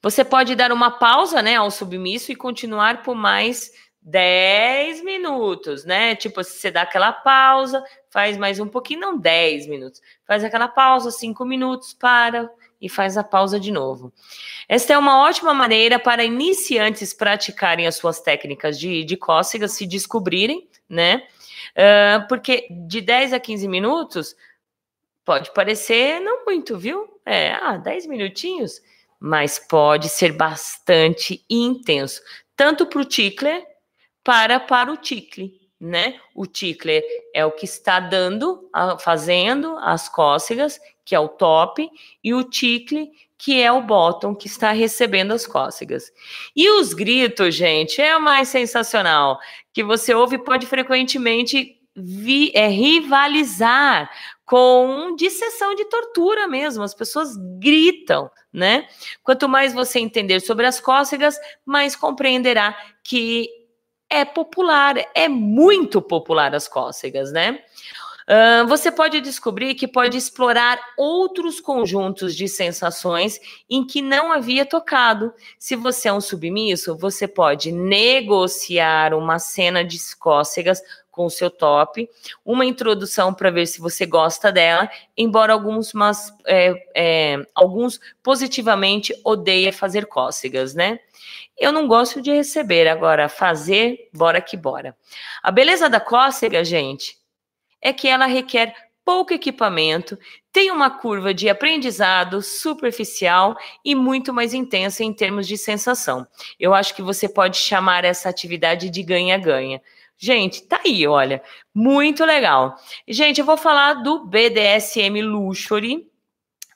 Você pode dar uma pausa, né, ao submisso e continuar por mais 10 minutos, né? Tipo, você dá aquela pausa, faz mais um pouquinho, não 10 minutos, faz aquela pausa, 5 minutos, para e faz a pausa de novo. Esta é uma ótima maneira para iniciantes praticarem as suas técnicas de, de cócegas, se descobrirem, né? Uh, porque de 10 a 15 minutos pode parecer não muito, viu? É, ah, 10 minutinhos mas pode ser bastante intenso, tanto para o tickler para para o tickle, né? O tickler é o que está dando, fazendo as cócegas, que é o top, e o tickle, que é o bottom, que está recebendo as cócegas. E os gritos, gente, é o mais sensacional, que você ouve pode frequentemente vi, é, rivalizar com de sessão de tortura mesmo. As pessoas gritam, né? Quanto mais você entender sobre as cócegas, mais compreenderá que é popular, é muito popular as cócegas, né? Uh, você pode descobrir que pode explorar outros conjuntos de sensações em que não havia tocado. Se você é um submisso, você pode negociar uma cena de cócegas com o seu top, uma introdução para ver se você gosta dela, embora alguns, mas, é, é, alguns positivamente odeiem fazer cócegas, né? Eu não gosto de receber, agora fazer, bora que bora. A beleza da cócega, gente, é que ela requer pouco equipamento, tem uma curva de aprendizado superficial e muito mais intensa em termos de sensação. Eu acho que você pode chamar essa atividade de ganha-ganha. Gente, tá aí, olha, muito legal. Gente, eu vou falar do BDSM Luxury.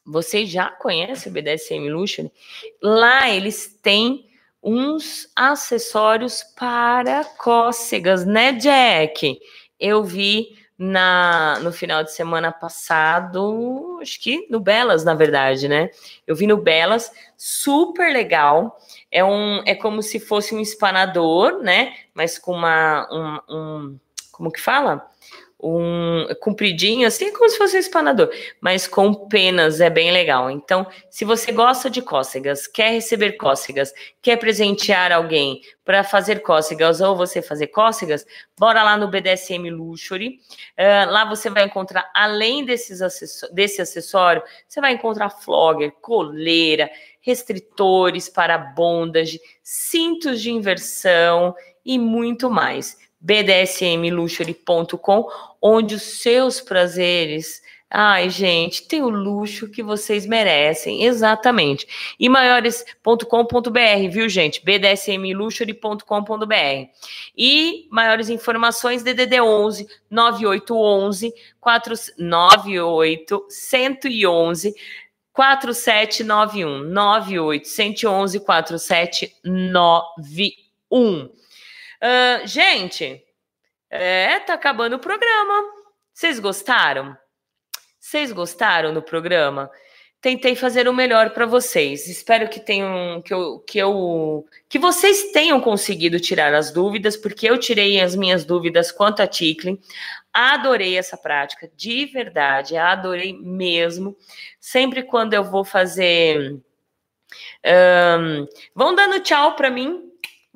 Vocês já conhecem o BDSM Luxury? Lá eles têm uns acessórios para cócegas, né, Jack? Eu vi na no final de semana passado, acho que no Belas, na verdade, né? Eu vi no Belas, super legal. É um é como se fosse um espanador, né? Mas com uma um, um como que fala? Um compridinho, assim como se fosse um espanador, mas com penas, é bem legal. Então, se você gosta de cócegas, quer receber cócegas, quer presentear alguém para fazer cócegas ou você fazer cócegas, bora lá no BDSM Luxury. Uh, lá você vai encontrar, além desses desse acessório, você vai encontrar flogger, coleira, restritores para bondage, cintos de inversão e muito mais bdsmluxury.com, onde os seus prazeres Ai, gente, tem o luxo que vocês merecem, exatamente. E maiores.com.br, viu, gente? bdsmluxury.com.br. E maiores informações DDD 11 9811 4 98 111 4791 98 111 4791. Uh, gente, é, tá acabando o programa. Vocês gostaram? Vocês gostaram do programa? Tentei fazer o melhor para vocês. Espero que tenham que eu, que eu que vocês tenham conseguido tirar as dúvidas, porque eu tirei as minhas dúvidas quanto a Ticklin. Adorei essa prática, de verdade, adorei mesmo. Sempre quando eu vou fazer um, vão dando tchau para mim,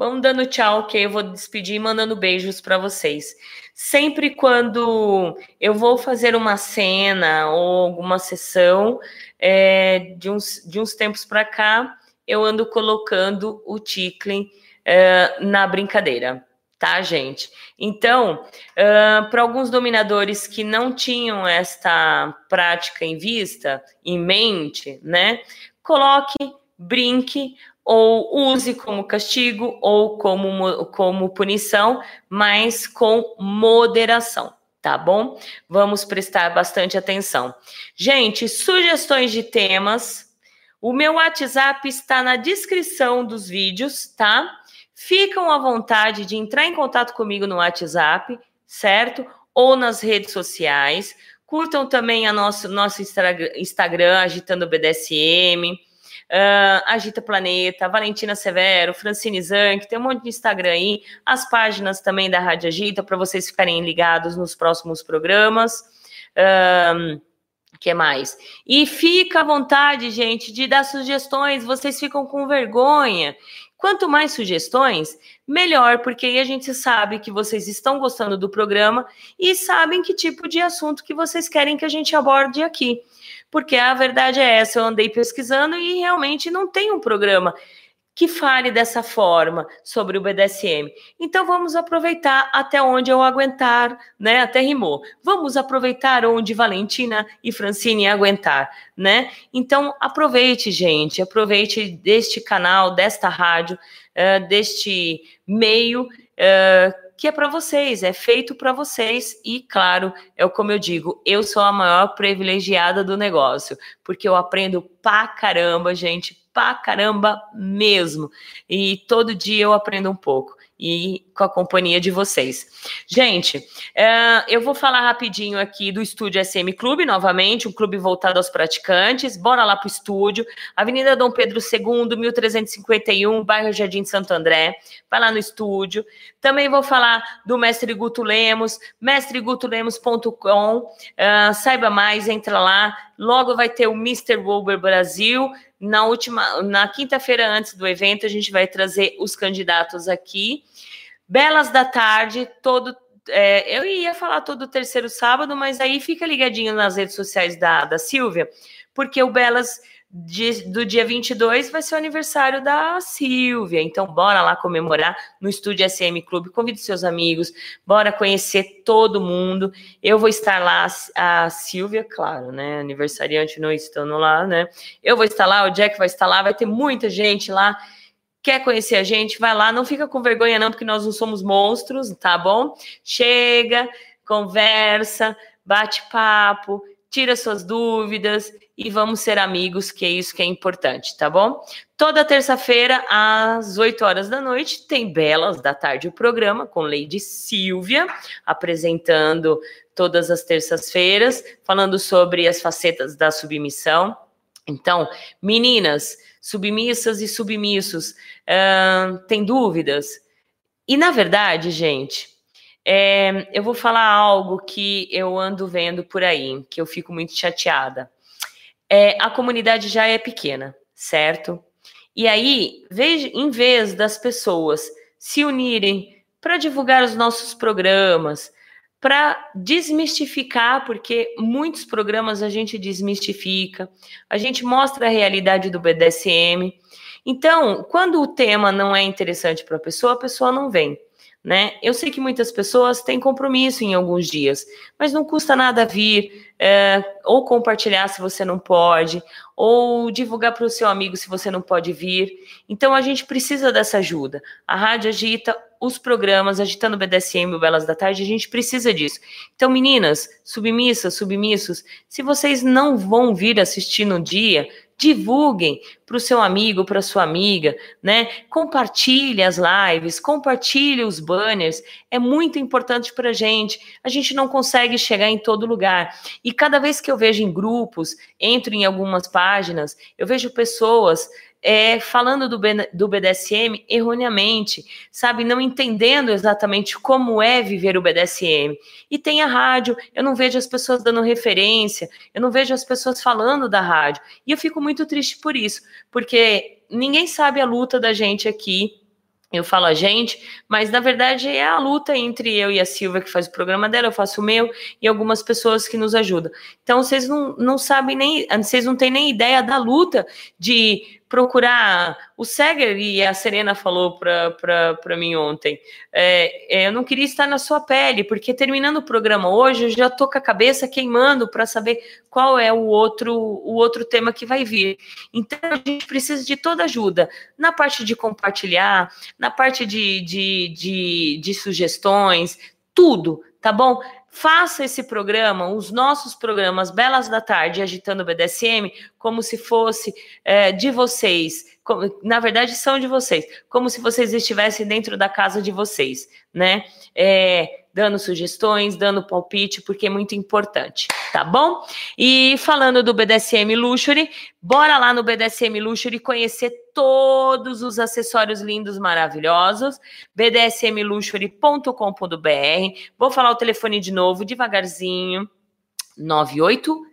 vão dando tchau, que eu vou despedir mandando beijos para vocês sempre quando eu vou fazer uma cena ou alguma sessão, é, de, uns, de uns tempos para cá, eu ando colocando o Ticklin é, na brincadeira, tá, gente? Então, uh, para alguns dominadores que não tinham esta prática em vista, em mente, né? Coloque, brinque, ou use como castigo ou como, como punição, mas com moderação, tá bom? Vamos prestar bastante atenção. Gente, sugestões de temas. O meu WhatsApp está na descrição dos vídeos, tá? Ficam à vontade de entrar em contato comigo no WhatsApp, certo? Ou nas redes sociais. Curtam também a nosso, nosso Instagram, Agitando BDSM uh, Agita Planeta, Valentina Severo, Francine Zanck, tem um monte de Instagram aí, as páginas também da Rádio Agita, para vocês ficarem ligados nos próximos programas. Um, que mais? E fica à vontade, gente, de dar sugestões. Vocês ficam com vergonha. Quanto mais sugestões, melhor, porque aí a gente sabe que vocês estão gostando do programa e sabem que tipo de assunto que vocês querem que a gente aborde aqui porque a verdade é essa, eu andei pesquisando e realmente não tem um programa que fale dessa forma sobre o BDSM. Então vamos aproveitar até onde eu aguentar, né? Até rimou. Vamos aproveitar onde Valentina e Francine aguentar, né? Então aproveite, gente, aproveite deste canal, desta rádio, uh, deste meio. Uh, que é para vocês, é feito para vocês e, claro, é como eu digo, eu sou a maior privilegiada do negócio, porque eu aprendo pra caramba, gente, pra caramba mesmo. E todo dia eu aprendo um pouco e com a companhia de vocês. Gente, uh, eu vou falar rapidinho aqui do Estúdio SM Clube, novamente, um clube voltado aos praticantes. Bora lá para o estúdio, Avenida Dom Pedro II, 1351, bairro Jardim Santo André. Vai lá no estúdio. Também vou falar do Mestre Guto Lemos, mestregutolemos.com. Uh, saiba mais, entra lá. Logo vai ter o Mr. Wolver Brasil na última, na quinta-feira antes do evento, a gente vai trazer os candidatos aqui. Belas da tarde, todo. É, eu ia falar todo terceiro sábado, mas aí fica ligadinho nas redes sociais da, da Silvia, porque o Belas de, do dia 22 vai ser o aniversário da Silvia. Então, bora lá comemorar no Estúdio SM Clube. Convide seus amigos, bora conhecer todo mundo. Eu vou estar lá, a Silvia, claro, né? Aniversariante não estando lá, né? Eu vou estar lá, o Jack vai estar lá, vai ter muita gente lá. Quer conhecer a gente? Vai lá, não fica com vergonha, não, porque nós não somos monstros, tá bom? Chega, conversa, bate papo, tira suas dúvidas e vamos ser amigos, que é isso que é importante, tá bom? Toda terça-feira, às 8 horas da noite, tem Belas da Tarde o programa com Lady Silvia, apresentando todas as terças-feiras, falando sobre as facetas da submissão. Então, meninas, submissas e submissos, uh, tem dúvidas? E na verdade, gente, é, eu vou falar algo que eu ando vendo por aí, que eu fico muito chateada é, a comunidade já é pequena, certo? E aí, em vez das pessoas se unirem para divulgar os nossos programas, para desmistificar, porque muitos programas a gente desmistifica, a gente mostra a realidade do BDSM. Então, quando o tema não é interessante para a pessoa, a pessoa não vem. Né? Eu sei que muitas pessoas têm compromisso em alguns dias, mas não custa nada vir é, ou compartilhar se você não pode, ou divulgar para o seu amigo se você não pode vir. Então a gente precisa dessa ajuda. A rádio agita os programas, agitando o BDSM, o Belas da Tarde, a gente precisa disso. Então, meninas, submissas, submissos, se vocês não vão vir assistir no dia, divulguem para o seu amigo, para sua amiga, né? Compartilhe as lives, compartilhe os banners, é muito importante para a gente. A gente não consegue chegar em todo lugar. E cada vez que eu vejo em grupos, entro em algumas páginas, eu vejo pessoas é, falando do, do BDSM erroneamente, sabe? Não entendendo exatamente como é viver o BDSM. E tem a rádio, eu não vejo as pessoas dando referência, eu não vejo as pessoas falando da rádio. E eu fico muito triste por isso, porque ninguém sabe a luta da gente aqui. Eu falo a gente, mas na verdade é a luta entre eu e a Silvia que faz o programa dela, eu faço o meu e algumas pessoas que nos ajudam. Então vocês não, não sabem nem, vocês não têm nem ideia da luta de procurar. O Seger e a Serena falou para mim ontem. É, é, eu não queria estar na sua pele, porque terminando o programa hoje, eu já tô com a cabeça queimando para saber qual é o outro, o outro tema que vai vir. Então a gente precisa de toda ajuda na parte de compartilhar, na parte de, de, de, de sugestões, tudo, tá bom? Faça esse programa, os nossos programas Belas da Tarde Agitando o BDSM, como se fosse é, de vocês, como, na verdade são de vocês, como se vocês estivessem dentro da casa de vocês, né? É, dando sugestões, dando palpite, porque é muito importante, tá bom? E falando do BDSM Luxury, bora lá no BDSM Luxury conhecer todos os acessórios lindos, maravilhosos, bdsmluxury.com.br. Vou falar o telefone de novo, devagarzinho, 98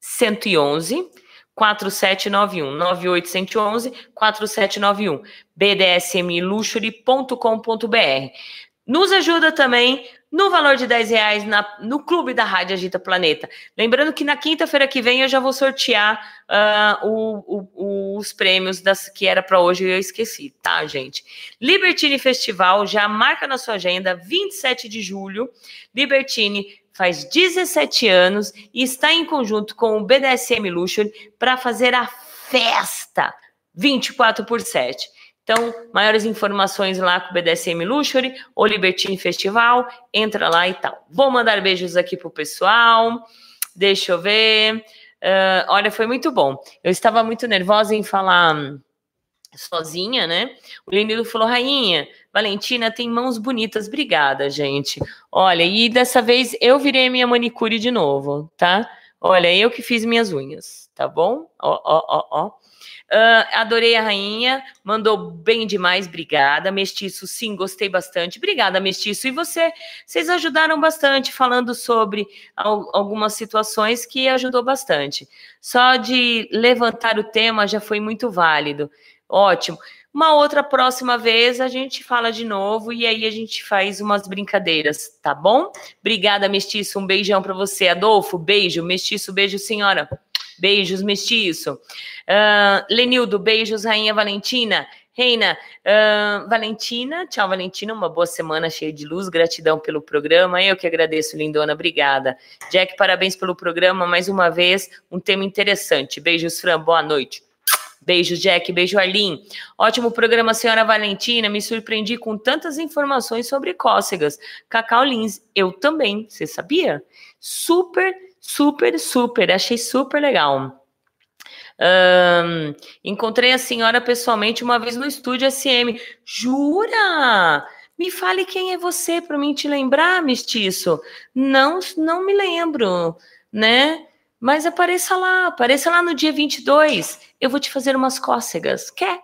111 4791 98111 4791 bdsmluxury.com.br nos ajuda também no valor de 10 reais na, no Clube da Rádio Agita Planeta. Lembrando que na quinta-feira que vem eu já vou sortear uh, o, o, os prêmios das, que era para hoje e eu esqueci, tá, gente? Libertine Festival, já marca na sua agenda, 27 de julho. Libertine faz 17 anos e está em conjunto com o BDSM Luxury para fazer a festa 24 por 7. Então, maiores informações lá com o BDSM Luxury ou Libertine Festival, entra lá e tal. Vou mandar beijos aqui pro pessoal. Deixa eu ver. Uh, olha, foi muito bom. Eu estava muito nervosa em falar sozinha, né? O Lenildo falou, rainha, Valentina tem mãos bonitas, obrigada, gente. Olha, e dessa vez eu virei minha manicure de novo, tá? Olha, eu que fiz minhas unhas, tá bom? Ó, ó, ó, ó. Uh, adorei a rainha, mandou bem demais, obrigada. Mestiço, sim, gostei bastante. Obrigada, Mestiço. E você, vocês ajudaram bastante falando sobre algumas situações que ajudou bastante. Só de levantar o tema já foi muito válido. Ótimo. Uma outra próxima vez a gente fala de novo e aí a gente faz umas brincadeiras, tá bom? Obrigada, Mestiço. Um beijão para você, Adolfo. Beijo, Mestiço. Beijo, senhora. Beijos, mestiço. Uh, Lenildo, beijos, Rainha Valentina. Reina, uh, Valentina, tchau, Valentina. Uma boa semana cheia de luz. Gratidão pelo programa. Eu que agradeço, lindona. Obrigada. Jack, parabéns pelo programa. Mais uma vez, um tema interessante. Beijos, Fran. Boa noite. Beijo, Jack. Beijo, Arlin. Ótimo programa, senhora Valentina. Me surpreendi com tantas informações sobre cócegas. Cacau Lins, eu também. Você sabia? Super Super, super, achei super legal. Um, encontrei a senhora pessoalmente uma vez no estúdio SM. Jura? Me fale quem é você para mim te lembrar, mestiço. Não, não me lembro, né? Mas apareça lá, apareça lá no dia 22. Eu vou te fazer umas cócegas. Quer?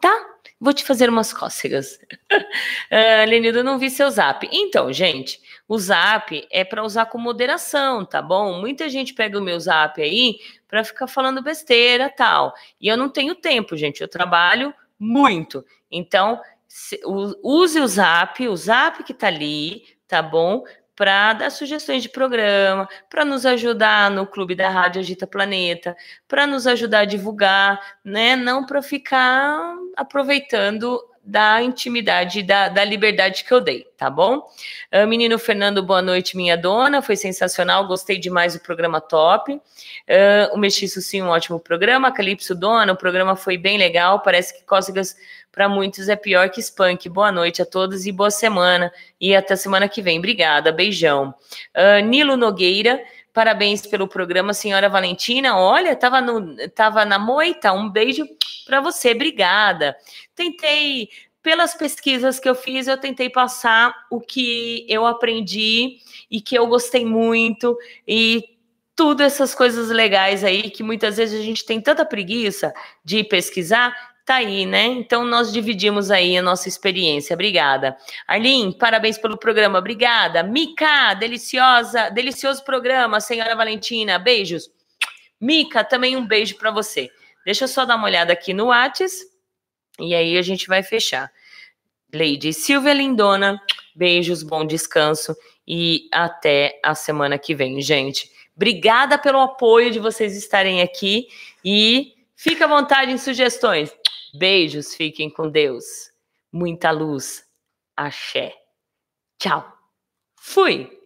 Tá? Vou te fazer umas cócegas. [laughs] uh, não vi seu zap. Então, gente, o Zap é para usar com moderação, tá bom? Muita gente pega o meu Zap aí para ficar falando besteira, tal. E eu não tenho tempo, gente. Eu trabalho muito. Então, se, use o Zap, o Zap que tá ali, tá bom? Para dar sugestões de programa, para nos ajudar no Clube da Rádio Agita Planeta, para nos ajudar a divulgar, né? Não para ficar aproveitando da intimidade, da, da liberdade que eu dei, tá bom? Uh, menino Fernando, boa noite, minha dona. Foi sensacional, gostei demais do programa top. Uh, o Mestiço, sim, um ótimo programa. Calypso, dona, o programa foi bem legal. Parece que cócegas para muitos é pior que Spunk. Boa noite a todos e boa semana. E até semana que vem. Obrigada, beijão. Uh, Nilo Nogueira. Parabéns pelo programa, senhora Valentina. Olha, tava, no, tava na moita. Um beijo para você, obrigada. Tentei, pelas pesquisas que eu fiz, eu tentei passar o que eu aprendi e que eu gostei muito e tudo essas coisas legais aí que muitas vezes a gente tem tanta preguiça de pesquisar tá aí, né? Então nós dividimos aí a nossa experiência. Obrigada. Arlene, parabéns pelo programa. Obrigada. Mica, deliciosa, delicioso programa, senhora Valentina. Beijos. Mica, também um beijo para você. Deixa eu só dar uma olhada aqui no Whats e aí a gente vai fechar. Lady Silvia Lindona, beijos, bom descanso e até a semana que vem, gente. Obrigada pelo apoio de vocês estarem aqui e fica à vontade em sugestões. Beijos, fiquem com Deus. Muita luz. Axé. Tchau. Fui.